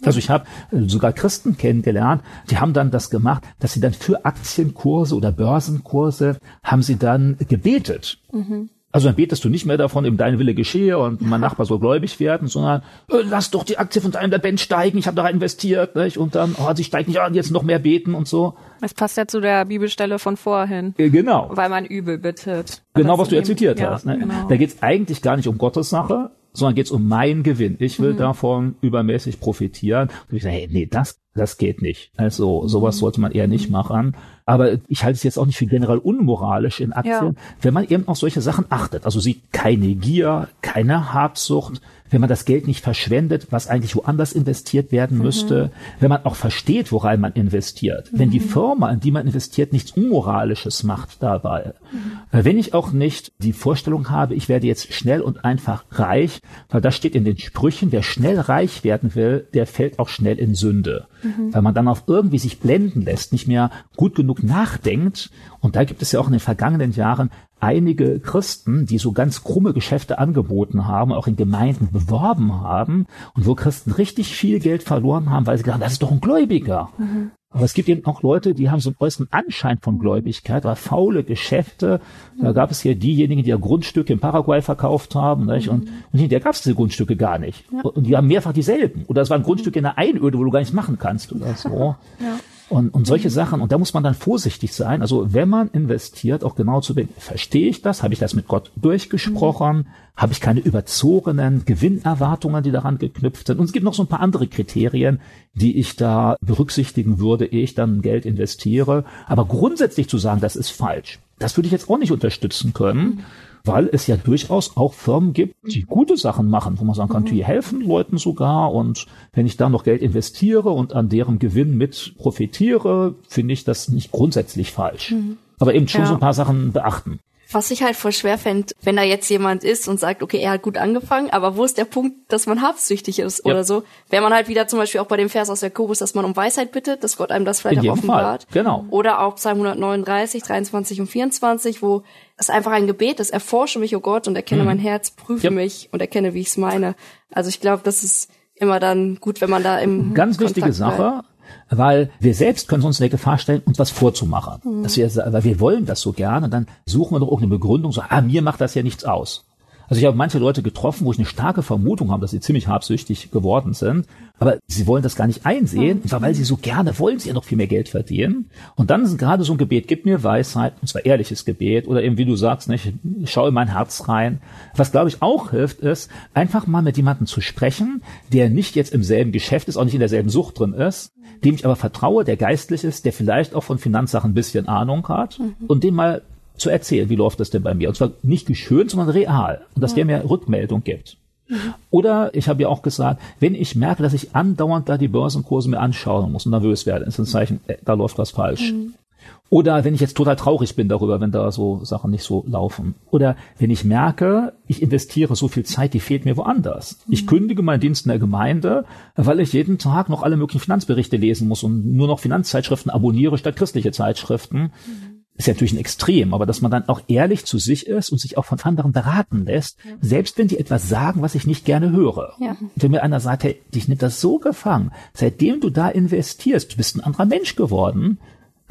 Also ich habe äh, sogar Christen kennengelernt, die haben dann das gemacht, dass sie dann für Aktienkurse oder Börsenkurse haben sie dann gebetet. Mhm. Also dann betest du nicht mehr davon, eben dein Wille geschehe und mein Nachbar soll gläubig werden, sondern äh, lass doch die Aktie von deinem Benz steigen, ich habe da rein investiert, nicht? und dann, oh, sie steigt nicht an, jetzt noch mehr beten und so. Es passt ja zu der Bibelstelle von vorhin. Äh, genau. Weil man übel bittet. Genau, was du ja zitiert ja, hast. Ne? Genau. Da geht's eigentlich gar nicht um Gottes Sache, sondern geht's um meinen Gewinn. Ich will mhm. davon übermäßig profitieren. Und ich sage, hey, nee, das, das geht nicht. Also sowas sollte man eher nicht machen. Aber ich halte es jetzt auch nicht für generell unmoralisch in Aktien, ja. wenn man eben auf solche Sachen achtet. Also sieht keine Gier, keine Habsucht, wenn man das Geld nicht verschwendet, was eigentlich woanders investiert werden mhm. müsste, wenn man auch versteht, woran man investiert, mhm. wenn die mhm. Firma, in die man investiert, nichts Unmoralisches macht dabei, mhm. wenn ich auch nicht die Vorstellung habe, ich werde jetzt schnell und einfach reich, weil das steht in den Sprüchen, wer schnell reich werden will, der fällt auch schnell in Sünde, mhm. weil man dann auf irgendwie sich blenden lässt, nicht mehr gut genug nachdenkt und da gibt es ja auch in den vergangenen Jahren einige Christen, die so ganz krumme Geschäfte angeboten haben, auch in Gemeinden beworben haben und wo Christen richtig viel Geld verloren haben, weil sie gedacht haben, das ist doch ein Gläubiger. Mhm. Aber es gibt eben auch Leute, die haben so einen äußeren Anschein von Gläubigkeit, weil faule Geschäfte. Da gab es hier diejenigen, die ja Grundstücke in Paraguay verkauft haben, nicht? Und, und hinterher gab es diese Grundstücke gar nicht. Ja. Und die haben mehrfach dieselben. Oder es waren Grundstücke in der Einöde, wo du gar nichts machen kannst oder so. Ja. Und, und solche mhm. Sachen, und da muss man dann vorsichtig sein. Also wenn man investiert, auch genau zu denken, verstehe ich das? Habe ich das mit Gott durchgesprochen? Mhm. Habe ich keine überzogenen Gewinnerwartungen, die daran geknüpft sind? Und es gibt noch so ein paar andere Kriterien, die ich da berücksichtigen würde, ehe ich dann Geld investiere. Aber grundsätzlich zu sagen, das ist falsch, das würde ich jetzt auch nicht unterstützen können. Mhm weil es ja durchaus auch Firmen gibt, die gute Sachen machen, wo man sagen kann, mhm. die helfen Leuten sogar und wenn ich da noch Geld investiere und an deren Gewinn mit profitiere, finde ich das nicht grundsätzlich falsch. Mhm. Aber eben schon ja. so ein paar Sachen beachten. Was ich halt voll schwer fände, wenn da jetzt jemand ist und sagt, okay, er hat gut angefangen, aber wo ist der Punkt, dass man habsüchtig ist ja. oder so? Wäre man halt wieder zum Beispiel auch bei dem Vers aus Jakobus, dass man um Weisheit bittet, dass Gott einem das vielleicht In auch offenbart. Fall. Genau. Oder auch Psalm 139, 23 und 24, wo es einfach ein Gebet ist, erforsche mich, oh Gott, und erkenne mhm. mein Herz, prüfe yep. mich und erkenne, wie ich es meine. Also ich glaube, das ist immer dann gut, wenn man da im Ganz Kontakt wichtige Sache. Bleibt weil wir selbst können uns in der Gefahr stellen, uns was vorzumachen. Mhm. Dass wir, weil wir wollen das so gerne, dann suchen wir doch auch eine Begründung, so, ah, mir macht das ja nichts aus. Also ich habe manche Leute getroffen, wo ich eine starke Vermutung habe, dass sie ziemlich habsüchtig geworden sind, aber sie wollen das gar nicht einsehen, und zwar weil sie so gerne wollen sie ja noch viel mehr Geld verdienen. Und dann ist gerade so ein Gebet, gib mir Weisheit, und zwar ehrliches Gebet, oder eben wie du sagst, nicht, schau in mein Herz rein. Was glaube ich auch hilft, ist, einfach mal mit jemandem zu sprechen, der nicht jetzt im selben Geschäft ist, auch nicht in derselben Sucht drin ist, dem ich aber vertraue, der geistlich ist, der vielleicht auch von Finanzsachen ein bisschen Ahnung hat mhm. und dem mal zu erzählen, wie läuft das denn bei mir? Und zwar nicht geschönt, sondern real. Und dass der mir Rückmeldung gibt. Oder ich habe ja auch gesagt, wenn ich merke, dass ich andauernd da die Börsenkurse mir anschauen muss und nervös werde, ist ein Zeichen, äh, da läuft was falsch. Mhm. Oder wenn ich jetzt total traurig bin darüber, wenn da so Sachen nicht so laufen. Oder wenn ich merke, ich investiere so viel Zeit, die fehlt mir woanders. Mhm. Ich kündige meinen Dienst in der Gemeinde, weil ich jeden Tag noch alle möglichen Finanzberichte lesen muss und nur noch Finanzzeitschriften abonniere statt christliche Zeitschriften. Mhm ist ja natürlich ein Extrem, aber dass man dann auch ehrlich zu sich ist und sich auch von anderen beraten lässt, ja. selbst wenn die etwas sagen, was ich nicht gerne höre. Ja. wenn mir einer sagt, hey, dich nimmt das so gefangen, seitdem du da investierst, du bist ein anderer Mensch geworden,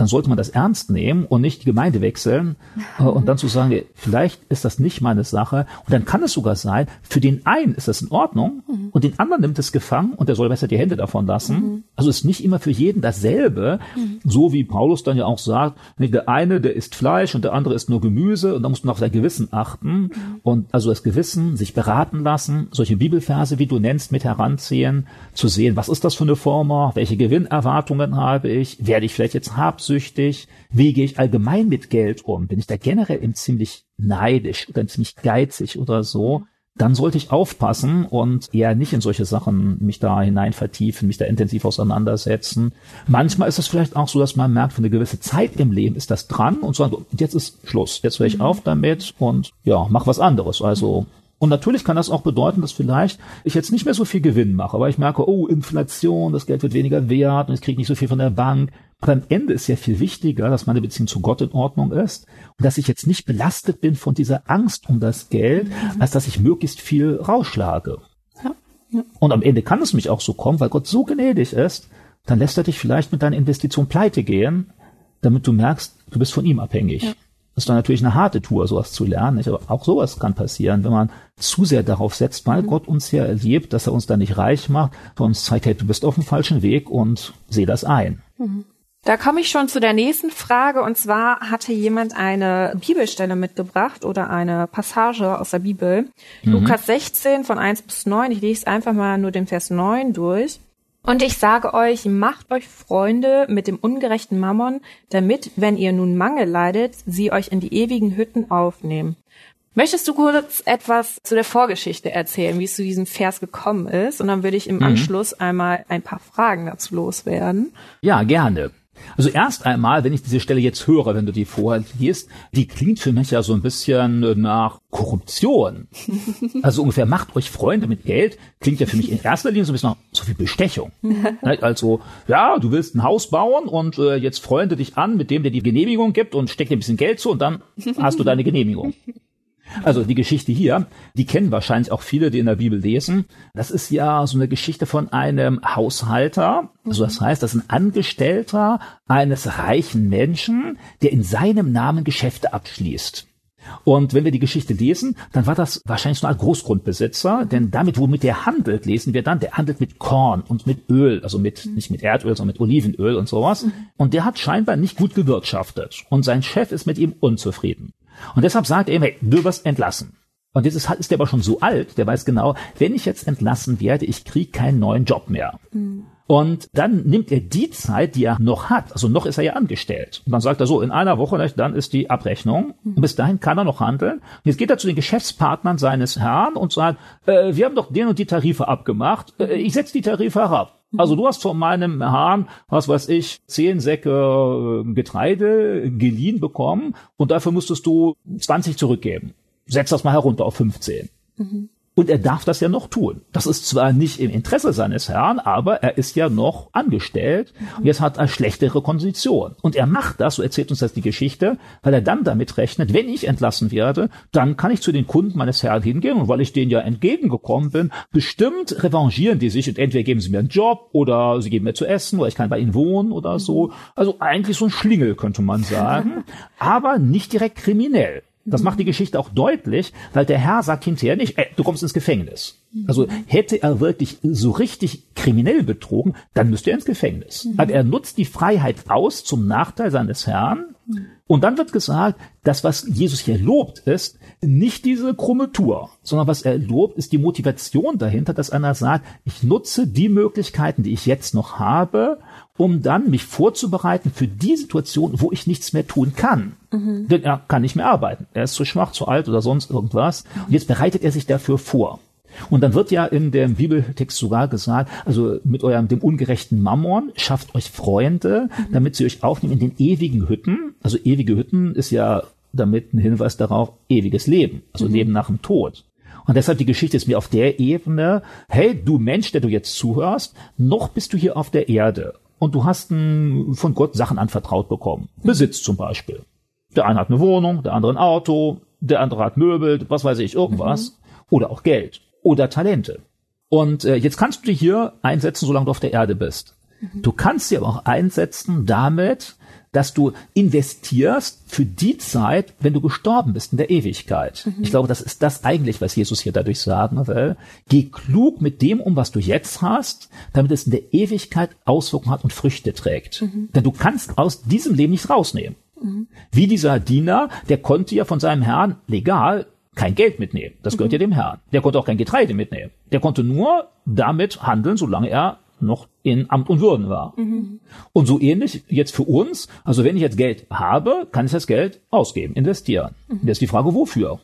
dann sollte man das ernst nehmen und nicht die Gemeinde wechseln äh, und dann zu sagen, vielleicht ist das nicht meine Sache. Und dann kann es sogar sein, für den einen ist das in Ordnung mhm. und den anderen nimmt es gefangen und der soll besser die Hände davon lassen. Mhm. Also ist nicht immer für jeden dasselbe, mhm. so wie Paulus dann ja auch sagt, der eine, der isst Fleisch und der andere isst nur Gemüse und da muss man auf sein Gewissen achten und also das Gewissen, sich beraten lassen, solche Bibelverse, wie du nennst, mit heranziehen, zu sehen, was ist das für eine Firma, welche Gewinnerwartungen habe ich, werde ich vielleicht jetzt habsüchtig, habsüchtig? Wie gehe ich allgemein mit Geld um? Bin ich da generell eben ziemlich neidisch oder ziemlich geizig oder so? Dann sollte ich aufpassen und eher nicht in solche Sachen mich da hinein vertiefen, mich da intensiv auseinandersetzen. Manchmal ist es vielleicht auch so, dass man merkt, für eine gewisse Zeit im Leben ist das dran und sagt, jetzt ist Schluss, jetzt höre ich mhm. auf damit und ja, mach was anderes. Also und natürlich kann das auch bedeuten, dass vielleicht ich jetzt nicht mehr so viel Gewinn mache, weil ich merke, oh, Inflation, das Geld wird weniger wert und ich kriege nicht so viel von der Bank. Aber am Ende ist ja viel wichtiger, dass meine Beziehung zu Gott in Ordnung ist und dass ich jetzt nicht belastet bin von dieser Angst um das Geld, mhm. als dass ich möglichst viel rausschlage. Ja. Ja. Und am Ende kann es mich auch so kommen, weil Gott so gnädig ist, dann lässt er dich vielleicht mit deiner Investition pleite gehen, damit du merkst, du bist von ihm abhängig. Ja. Das ist dann natürlich eine harte Tour, sowas zu lernen. Nicht? Aber auch sowas kann passieren, wenn man zu sehr darauf setzt, weil mhm. Gott uns ja erlebt, dass er uns da nicht reich macht, sondern uns zeigt, hey, du bist auf dem falschen Weg und seh das ein. Mhm. Da komme ich schon zu der nächsten Frage und zwar hatte jemand eine Bibelstelle mitgebracht oder eine Passage aus der Bibel. Mhm. Lukas 16 von 1 bis 9. Ich lese einfach mal nur den Vers 9 durch. Und ich sage euch, macht euch Freunde mit dem ungerechten Mammon, damit, wenn ihr nun Mangel leidet, sie euch in die ewigen Hütten aufnehmen. Möchtest du kurz etwas zu der Vorgeschichte erzählen, wie es zu diesem Vers gekommen ist? Und dann würde ich im mhm. Anschluss einmal ein paar Fragen dazu loswerden. Ja, gerne. Also erst einmal, wenn ich diese Stelle jetzt höre, wenn du die vorliest, die klingt für mich ja so ein bisschen nach Korruption. Also ungefähr macht euch Freunde mit Geld, klingt ja für mich in erster Linie so ein bisschen nach so viel Bestechung. Also, ja, du willst ein Haus bauen und äh, jetzt freunde dich an mit dem, der die Genehmigung gibt und steck dir ein bisschen Geld zu und dann hast du deine Genehmigung. Also die Geschichte hier, die kennen wahrscheinlich auch viele, die in der Bibel lesen. Das ist ja so eine Geschichte von einem Haushalter. Also das heißt, das ist ein Angestellter eines reichen Menschen, der in seinem Namen Geschäfte abschließt. Und wenn wir die Geschichte lesen, dann war das wahrscheinlich so ein Großgrundbesitzer, denn damit, womit der handelt, lesen wir dann, der handelt mit Korn und mit Öl, also mit, nicht mit Erdöl, sondern mit Olivenöl und sowas. Und der hat scheinbar nicht gut gewirtschaftet. Und sein Chef ist mit ihm unzufrieden. Und deshalb sagt er ihm, hey, du wirst entlassen. Und jetzt ist, ist der aber schon so alt, der weiß genau, wenn ich jetzt entlassen werde, ich kriege keinen neuen Job mehr. Mhm. Und dann nimmt er die Zeit, die er noch hat, also noch ist er ja angestellt. Und dann sagt er so, in einer Woche, dann ist die Abrechnung. Und bis dahin kann er noch handeln. Und jetzt geht er zu den Geschäftspartnern seines Herrn und sagt, äh, wir haben doch den und die Tarife abgemacht. Äh, ich setze die Tarife herab. Also du hast von meinem Hahn, was weiß ich, zehn Säcke äh, Getreide geliehen bekommen und dafür musstest du 20 zurückgeben. Setz das mal herunter auf 15. Mhm. Und er darf das ja noch tun. Das ist zwar nicht im Interesse seines Herrn, aber er ist ja noch angestellt und jetzt hat er schlechtere Konditionen. Und er macht das, so erzählt uns das die Geschichte, weil er dann damit rechnet, wenn ich entlassen werde, dann kann ich zu den Kunden meines Herrn hingehen und weil ich denen ja entgegengekommen bin, bestimmt revanchieren die sich und entweder geben sie mir einen Job oder sie geben mir zu essen oder ich kann bei ihnen wohnen oder so. Also eigentlich so ein Schlingel könnte man sagen, aber nicht direkt kriminell. Das macht die Geschichte auch deutlich, weil der Herr sagt hinterher nicht, ey, du kommst ins Gefängnis. Also hätte er wirklich so richtig kriminell betrogen, dann müsste er ins Gefängnis. Mhm. Aber er nutzt die Freiheit aus zum Nachteil seines Herrn. Und dann wird gesagt, das, was Jesus hier lobt, ist nicht diese krumme Tour, sondern was er lobt, ist die Motivation dahinter, dass einer sagt, ich nutze die Möglichkeiten, die ich jetzt noch habe, um dann mich vorzubereiten für die Situation, wo ich nichts mehr tun kann. Mhm. Denn er kann nicht mehr arbeiten. Er ist zu schwach, zu alt oder sonst irgendwas. Und jetzt bereitet er sich dafür vor. Und dann wird ja in dem Bibeltext sogar gesagt, also mit eurem, dem ungerechten Mammon, schafft euch Freunde, mhm. damit sie euch aufnehmen in den ewigen Hütten. Also ewige Hütten ist ja damit ein Hinweis darauf, ewiges Leben, also mhm. Leben nach dem Tod. Und deshalb die Geschichte ist mir auf der Ebene, hey, du Mensch, der du jetzt zuhörst, noch bist du hier auf der Erde und du hast n, von Gott Sachen anvertraut bekommen. Besitz zum Beispiel. Der eine hat eine Wohnung, der andere ein Auto, der andere hat Möbel, was weiß ich, irgendwas. Mhm. Oder auch Geld. Oder Talente. Und äh, jetzt kannst du dich hier einsetzen, solange du auf der Erde bist. Mhm. Du kannst sie aber auch einsetzen damit, dass du investierst für die Zeit, wenn du gestorben bist in der Ewigkeit. Mhm. Ich glaube, das ist das eigentlich, was Jesus hier dadurch sagen will. Geh klug mit dem um, was du jetzt hast, damit es in der Ewigkeit Auswirkungen hat und Früchte trägt. Mhm. Denn du kannst aus diesem Leben nichts rausnehmen. Mhm. Wie dieser Diener, der konnte ja von seinem Herrn legal kein Geld mitnehmen. Das gehört mhm. ja dem Herrn. Der konnte auch kein Getreide mitnehmen. Der konnte nur damit handeln, solange er noch in Amt und Würden war. Mhm. Und so ähnlich jetzt für uns, also wenn ich jetzt Geld habe, kann ich das Geld ausgeben, investieren. Mhm. Jetzt die Frage, wofür?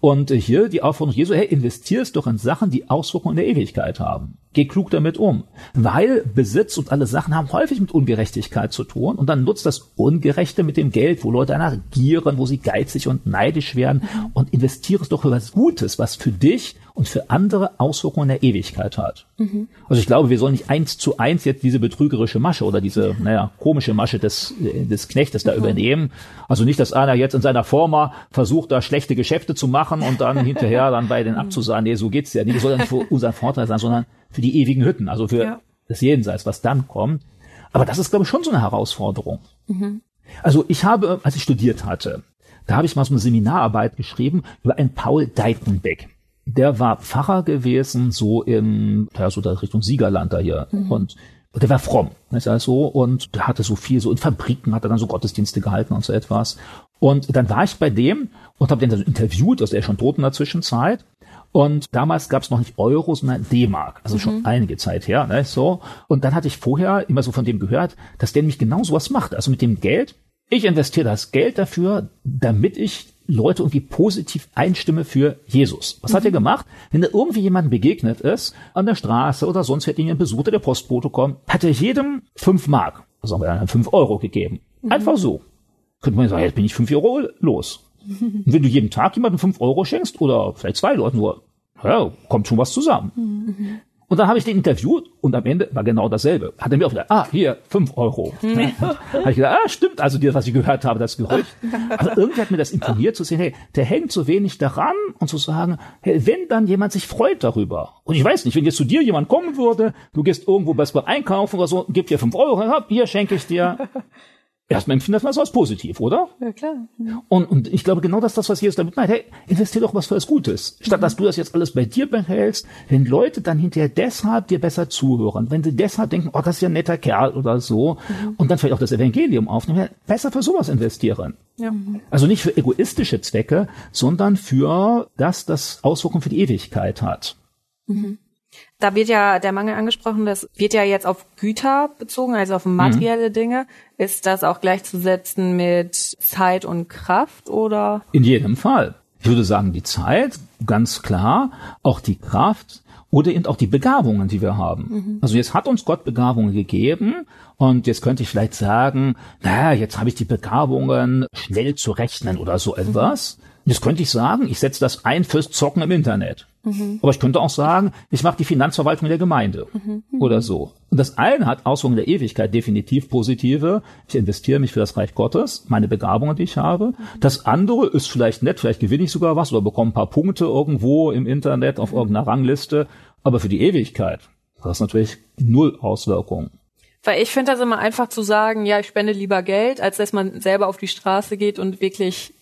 Und hier die Aufforderung Jesu, hey, investierst doch in Sachen, die Auswirkungen in der Ewigkeit haben. Geh klug damit um. Weil Besitz und alle Sachen haben häufig mit Ungerechtigkeit zu tun und dann nutzt das Ungerechte mit dem Geld, wo Leute agieren, wo sie geizig und neidisch werden und investiere es doch für was Gutes, was für dich und für andere Auswirkungen der Ewigkeit hat. Mhm. Also ich glaube, wir sollen nicht eins zu eins jetzt diese betrügerische Masche oder diese, naja, komische Masche des, des Knechtes da mhm. übernehmen. Also nicht, dass einer jetzt in seiner Firma versucht, da schlechte Geschäfte zu machen und dann hinterher dann bei den abzusagen, nee, so geht's ja nicht. Das soll ja nicht für unseren Vorteil sein, sondern für die ewigen Hütten, also für ja. das Jenseits, was dann kommt. Aber das ist, glaube ich, schon so eine Herausforderung. Mhm. Also ich habe, als ich studiert hatte, Da habe ich mal so eine Seminararbeit geschrieben über einen Paul Deitenbeck. Der war Pfarrer gewesen, so in, ja, so da Richtung Siegerland da hier. Mhm. Und der war fromm, ist also, und der hatte so viel, so in Fabriken hat er dann so Gottesdienste gehalten und so etwas. Und dann war ich bei dem und habe den dann interviewt, also er ist schon tot in der Zwischenzeit. Und damals gab es noch nicht Euro, sondern D-Mark, also mhm. schon einige Zeit her. Ne, so. Und dann hatte ich vorher immer so von dem gehört, dass der nämlich genau sowas macht. Also mit dem Geld, ich investiere das Geld dafür, damit ich Leute irgendwie positiv einstimme für Jesus. Was mhm. hat er mhm. gemacht? Wenn er irgendwie jemandem begegnet ist, an der Straße oder sonst hätte ihn ein Besuch der Postbote kommen, hat er jedem fünf Mark, haben wir dann fünf Euro gegeben. Mhm. Einfach so. Könnte man sagen, jetzt bin ich fünf Euro los. Und wenn du jeden Tag jemandem fünf Euro schenkst oder vielleicht zwei Leuten nur, ja, kommt schon was zusammen. Mhm. Und dann habe ich den interviewt und am Ende war genau dasselbe. Hat er mir auch gesagt, ah, hier, fünf Euro. habe ich gesagt, ah, stimmt also dir, was ich gehört habe, das Gerücht. Also irgendwie hat mir das imponiert zu sehen, hey, der hängt so wenig daran und zu sagen, hey, wenn dann jemand sich freut darüber. Und ich weiß nicht, wenn jetzt zu dir jemand kommen würde, du gehst irgendwo beim Einkaufen oder so, gib dir fünf Euro, hier schenke ich dir. Erstmal empfindet man das als positiv, oder? Ja, klar. Mhm. Und, und ich glaube, genau das das, was Jesus damit meint. Hey, investier doch was für das Gutes. Statt mhm. dass du das jetzt alles bei dir behältst, wenn Leute dann hinterher deshalb dir besser zuhören, wenn sie deshalb denken, oh, das ist ja ein netter Kerl oder so, mhm. und dann vielleicht auch das Evangelium aufnehmen, besser für sowas investieren. Ja. Also nicht für egoistische Zwecke, sondern für das, das Auswirkungen für die Ewigkeit hat. Mhm. Da wird ja der Mangel angesprochen, das wird ja jetzt auf Güter bezogen, also auf materielle mhm. Dinge. Ist das auch gleichzusetzen mit Zeit und Kraft oder? In jedem Fall. Ich würde sagen, die Zeit, ganz klar, auch die Kraft oder eben auch die Begabungen, die wir haben. Mhm. Also jetzt hat uns Gott Begabungen gegeben und jetzt könnte ich vielleicht sagen, naja, jetzt habe ich die Begabungen, schnell zu rechnen oder so etwas. Mhm. Jetzt könnte ich sagen, ich setze das ein fürs Zocken im Internet. Mhm. Aber ich könnte auch sagen, ich mache die Finanzverwaltung der Gemeinde mhm. oder so. Und das eine hat Auswirkungen der Ewigkeit definitiv positive. Ich investiere mich für das Reich Gottes, meine Begabungen, die ich habe. Mhm. Das andere ist vielleicht nett, vielleicht gewinne ich sogar was oder bekomme ein paar Punkte irgendwo im Internet auf irgendeiner Rangliste. Aber für die Ewigkeit, das ist natürlich null Auswirkungen. Weil ich finde das immer einfach zu sagen, ja, ich spende lieber Geld, als dass man selber auf die Straße geht und wirklich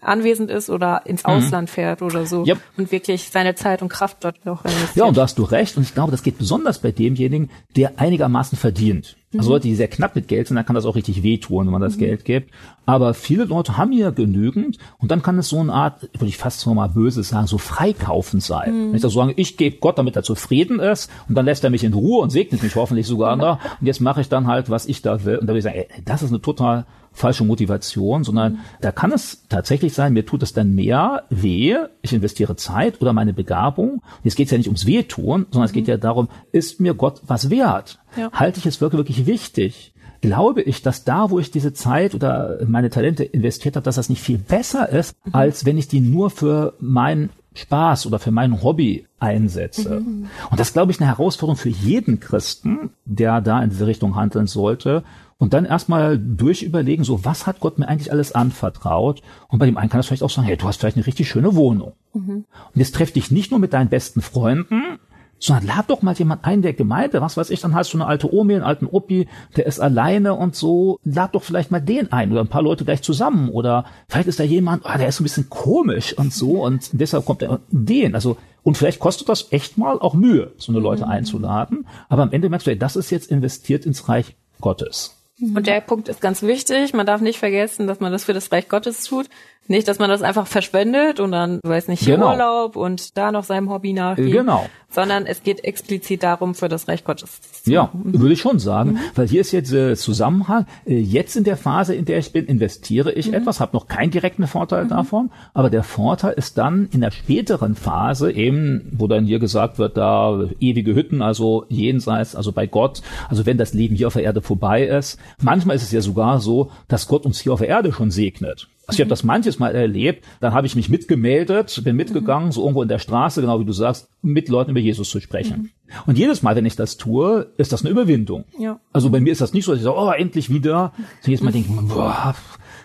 anwesend ist oder ins mhm. Ausland fährt oder so yep. und wirklich seine Zeit und Kraft dort noch investiert. Ja, und da hast du recht. Und ich glaube, das geht besonders bei demjenigen, der einigermaßen verdient. Also mhm. Leute, die sehr knapp mit Geld sind, dann kann das auch richtig wehtun, wenn man das mhm. Geld gibt. Aber viele Leute haben ja genügend und dann kann es so eine Art, würde ich fast so mal böse sagen, so freikaufen sein. Mhm. Wenn ich das so sage, ich gebe Gott, damit er zufrieden ist und dann lässt er mich in Ruhe und segnet mich hoffentlich sogar noch und jetzt mache ich dann halt, was ich da will. Und da würde ich sagen, ey, das ist eine total falsche Motivation, sondern mhm. da kann es tatsächlich sein, mir tut es dann mehr weh, ich investiere Zeit oder meine Begabung. Jetzt geht es ja nicht ums Wehtun, sondern es geht mhm. ja darum, ist mir Gott was wert? Ja. Halte ich es wirklich, wirklich wichtig? glaube ich, dass da, wo ich diese Zeit oder meine Talente investiert habe, dass das nicht viel besser ist, mhm. als wenn ich die nur für meinen Spaß oder für mein Hobby einsetze. Mhm. Und das, glaube ich, eine Herausforderung für jeden Christen, der da in diese Richtung handeln sollte. Und dann erstmal durchüberlegen, so, was hat Gott mir eigentlich alles anvertraut? Und bei dem einen kann das vielleicht auch sagen, hey, du hast vielleicht eine richtig schöne Wohnung. Mhm. Und jetzt treff dich nicht nur mit deinen besten Freunden, sondern lad doch mal jemand ein der Gemeinde, was weiß ich, dann hast du eine alte Omi, einen alten Opi, der ist alleine und so, lad doch vielleicht mal den ein oder ein paar Leute gleich zusammen oder vielleicht ist da jemand, oh, der ist ein bisschen komisch und so und deshalb kommt er den, also und vielleicht kostet das echt mal auch Mühe, so eine Leute mhm. einzuladen, aber am Ende merkst du, ey, das ist jetzt investiert ins Reich Gottes. Und der Punkt ist ganz wichtig. Man darf nicht vergessen, dass man das für das Reich Gottes tut. Nicht, dass man das einfach verschwendet und dann, weiß nicht, genau. Urlaub und da noch seinem Hobby nachgeht. Genau. Sondern es geht explizit darum, für das Reich Gottes zu Ja, mhm. würde ich schon sagen. Mhm. Weil hier ist jetzt äh, Zusammenhang. Äh, jetzt in der Phase, in der ich bin, investiere ich mhm. etwas, habe noch keinen direkten Vorteil mhm. davon. Aber der Vorteil ist dann in der späteren Phase eben, wo dann hier gesagt wird, da ewige Hütten, also jenseits, also bei Gott, also wenn das Leben hier auf der Erde vorbei ist. Manchmal ist es ja sogar so, dass Gott uns hier auf der Erde schon segnet. Also ich habe das manches Mal erlebt, dann habe ich mich mitgemeldet, bin mitgegangen, so irgendwo in der Straße, genau wie du sagst, mit Leuten über Jesus zu sprechen. Mhm. Und jedes Mal, wenn ich das tue, ist das eine Überwindung. Ja. Also bei mir ist das nicht so, dass ich sage, oh, endlich wieder. So jedes Mal denke ich, boah,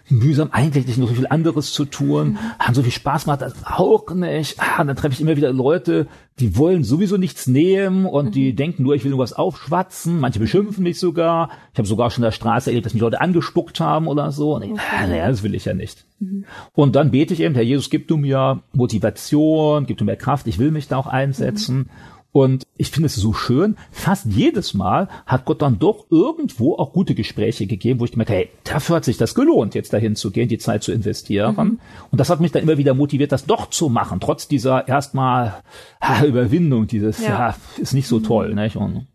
mühsam, eigentlich nicht noch so viel anderes zu tun, mhm. haben so viel Spaß gemacht, das auch nicht. Ah, und dann treffe ich immer wieder Leute, die wollen sowieso nichts nehmen und mhm. die denken nur, ich will nur was aufschwatzen. Manche beschimpfen mich sogar. Ich habe sogar schon in der Straße erlebt, dass mich Leute angespuckt haben oder so. Und ich, okay. ah, naja, das will ich ja nicht. Mhm. Und dann bete ich eben, Herr Jesus, gib du mir Motivation, gib du mir Kraft, ich will mich da auch einsetzen. Mhm. Und ich finde es so schön, fast jedes Mal hat Gott dann doch irgendwo auch gute Gespräche gegeben, wo ich gemerkt habe, hey, dafür hat sich das gelohnt, jetzt dahin zu gehen, die Zeit zu investieren. Mhm. Und das hat mich dann immer wieder motiviert, das doch zu machen, trotz dieser erstmal Überwindung, dieses, ja. ja, ist nicht so toll. Nicht? Und,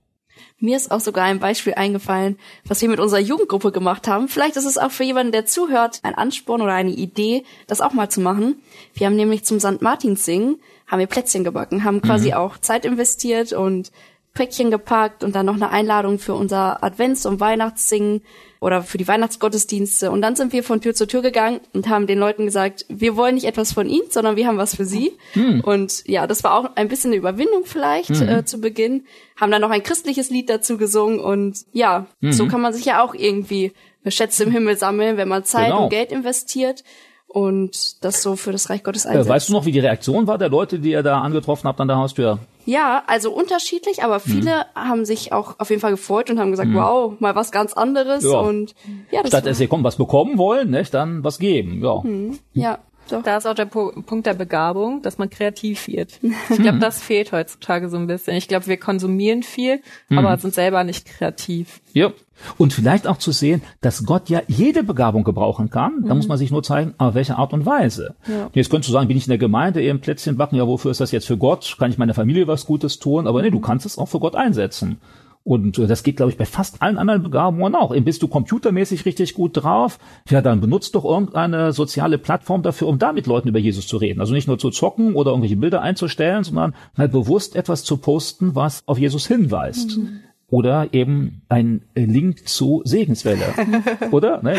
mir ist auch sogar ein Beispiel eingefallen, was wir mit unserer Jugendgruppe gemacht haben. Vielleicht ist es auch für jemanden, der zuhört, ein Ansporn oder eine Idee, das auch mal zu machen. Wir haben nämlich zum St. Martins singen haben wir Plätzchen gebacken, haben quasi mhm. auch Zeit investiert und Päckchen gepackt und dann noch eine Einladung für unser Advents- und Weihnachtssingen oder für die Weihnachtsgottesdienste. Und dann sind wir von Tür zu Tür gegangen und haben den Leuten gesagt, wir wollen nicht etwas von ihnen, sondern wir haben was für sie. Mhm. Und ja, das war auch ein bisschen eine Überwindung vielleicht mhm. äh, zu Beginn. Haben dann noch ein christliches Lied dazu gesungen und ja, mhm. so kann man sich ja auch irgendwie Schätze im Himmel sammeln, wenn man Zeit genau. und Geld investiert und das so für das Reich Gottes einsetzt. Äh, weißt du noch, wie die Reaktion war der Leute, die ihr da angetroffen habt an der Haustür? Ja, also unterschiedlich, aber viele mhm. haben sich auch auf jeden Fall gefreut und haben gesagt, mhm. wow, mal was ganz anderes ja. und ja, das statt dass sie kommen, was bekommen wollen, nicht, dann was geben, ja. Mhm. Ja. Doch. Da ist auch der Punkt der Begabung, dass man kreativ wird. Ich glaube, das fehlt heutzutage so ein bisschen. Ich glaube, wir konsumieren viel, mhm. aber sind selber nicht kreativ. Ja. Und vielleicht auch zu sehen, dass Gott ja jede Begabung gebrauchen kann. Da mhm. muss man sich nur zeigen, auf welche Art und Weise. Ja. Jetzt könntest du sagen, bin ich in der Gemeinde eben Plätzchen backen, ja, wofür ist das jetzt für Gott? Kann ich meiner Familie was Gutes tun? Aber nee, du kannst es auch für Gott einsetzen. Und äh, das geht, glaube ich, bei fast allen anderen Begabungen auch. Eben bist du computermäßig richtig gut drauf, ja, dann benutzt doch irgendeine soziale Plattform dafür, um da mit Leuten über Jesus zu reden. Also nicht nur zu zocken oder irgendwelche Bilder einzustellen, sondern halt bewusst etwas zu posten, was auf Jesus hinweist. Mhm. Oder eben ein Link zu Segenswelle. oder? Ne?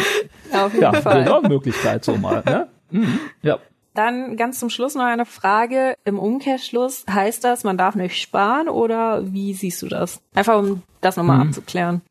Auf jeden ja, Fall. Genau Möglichkeit so mal. Ne? Mhm. Ja. Dann ganz zum Schluss noch eine Frage. Im Umkehrschluss heißt das, man darf nicht sparen oder wie siehst du das? Einfach um das nochmal mhm. abzuklären.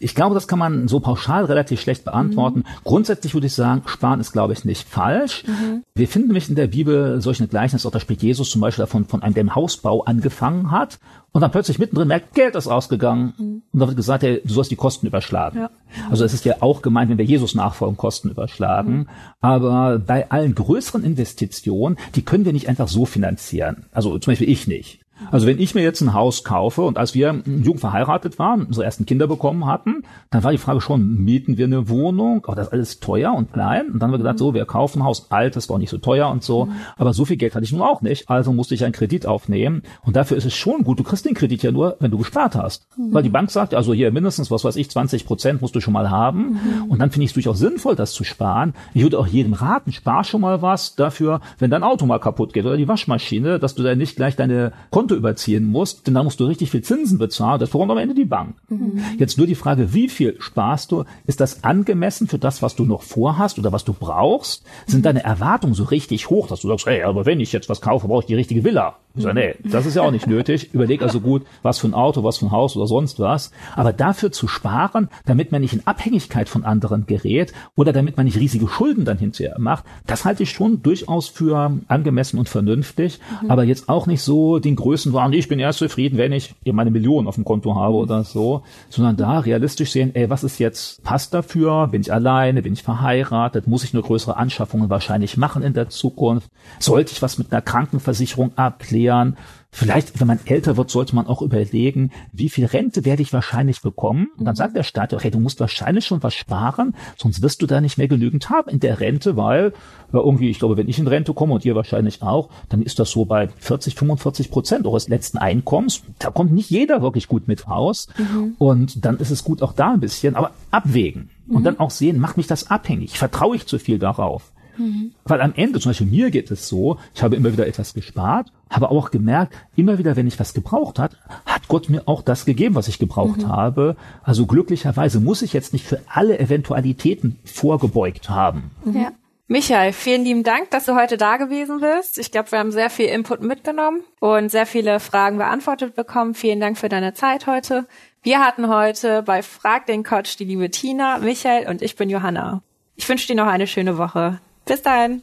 Ich glaube, das kann man so pauschal relativ schlecht beantworten. Mhm. Grundsätzlich würde ich sagen, sparen ist, glaube ich, nicht falsch. Mhm. Wir finden nämlich in der Bibel solche Gleichnisse, auch da spricht Jesus zum Beispiel davon, von einem, der im Hausbau angefangen hat und dann plötzlich mittendrin merkt, Geld ist ausgegangen. Mhm. Und dann wird gesagt, hey, du sollst die Kosten überschlagen. Ja. Also es ist ja auch gemeint, wenn wir Jesus nachfolgen, Kosten überschlagen. Mhm. Aber bei allen größeren Investitionen, die können wir nicht einfach so finanzieren. Also zum Beispiel ich nicht. Also wenn ich mir jetzt ein Haus kaufe und als wir jung verheiratet waren, unsere ersten Kinder bekommen hatten, dann war die Frage schon, mieten wir eine Wohnung? Aber das ist alles teuer und klein. Und dann haben wir gesagt, so, wir kaufen ein Haus, altes, war auch nicht so teuer und so. Aber so viel Geld hatte ich nun auch nicht. Also musste ich einen Kredit aufnehmen. Und dafür ist es schon gut. Du kriegst den Kredit ja nur, wenn du gespart hast. Mhm. Weil die Bank sagt, also hier mindestens, was weiß ich, 20 Prozent musst du schon mal haben. Mhm. Und dann finde ich es durchaus sinnvoll, das zu sparen. Ich würde auch jedem raten, spar schon mal was dafür, wenn dein Auto mal kaputt geht oder die Waschmaschine, dass du da nicht gleich deine Konto überziehen musst, denn dann musst du richtig viel Zinsen bezahlen, das bekommt am Ende die Bank. Mhm. Jetzt nur die Frage, wie viel sparst du? Ist das angemessen für das, was du noch vorhast oder was du brauchst? Sind deine Erwartungen so richtig hoch, dass du sagst, hey, aber wenn ich jetzt was kaufe, brauche ich die richtige Villa? Ich sage, nee, das ist ja auch nicht nötig. Überleg also gut, was für ein Auto, was für ein Haus oder sonst was. Aber dafür zu sparen, damit man nicht in Abhängigkeit von anderen gerät oder damit man nicht riesige Schulden dann hinterher macht, das halte ich schon durchaus für angemessen und vernünftig. Mhm. Aber jetzt auch nicht so den Größenwahn, ich bin erst zufrieden, wenn ich eben meine Millionen auf dem Konto habe oder so, sondern da realistisch sehen, ey, was ist jetzt, passt dafür? Bin ich alleine? Bin ich verheiratet? Muss ich nur größere Anschaffungen wahrscheinlich machen in der Zukunft? Sollte ich was mit einer Krankenversicherung abklären? Jahren. Vielleicht, wenn man älter wird, sollte man auch überlegen, wie viel Rente werde ich wahrscheinlich bekommen. Und dann mhm. sagt der Staat, okay, du musst wahrscheinlich schon was sparen, sonst wirst du da nicht mehr genügend haben in der Rente, weil ja, irgendwie, ich glaube, wenn ich in Rente komme und ihr wahrscheinlich auch, dann ist das so bei 40, 45 Prozent eures letzten Einkommens. Da kommt nicht jeder wirklich gut mit raus. Mhm. Und dann ist es gut auch da ein bisschen, aber abwägen. Und mhm. dann auch sehen, macht mich das abhängig? Vertraue ich zu viel darauf? Mhm. Weil am Ende, zum Beispiel mir geht es so, ich habe immer wieder etwas gespart, habe auch gemerkt, immer wieder, wenn ich was gebraucht hat, hat Gott mir auch das gegeben, was ich gebraucht mhm. habe. Also glücklicherweise muss ich jetzt nicht für alle Eventualitäten vorgebeugt haben. Mhm. Ja. Michael, vielen lieben Dank, dass du heute da gewesen bist. Ich glaube, wir haben sehr viel Input mitgenommen und sehr viele Fragen beantwortet bekommen. Vielen Dank für deine Zeit heute. Wir hatten heute bei Frag den Coach die liebe Tina, Michael und ich bin Johanna. Ich wünsche dir noch eine schöne Woche. Bis dahin.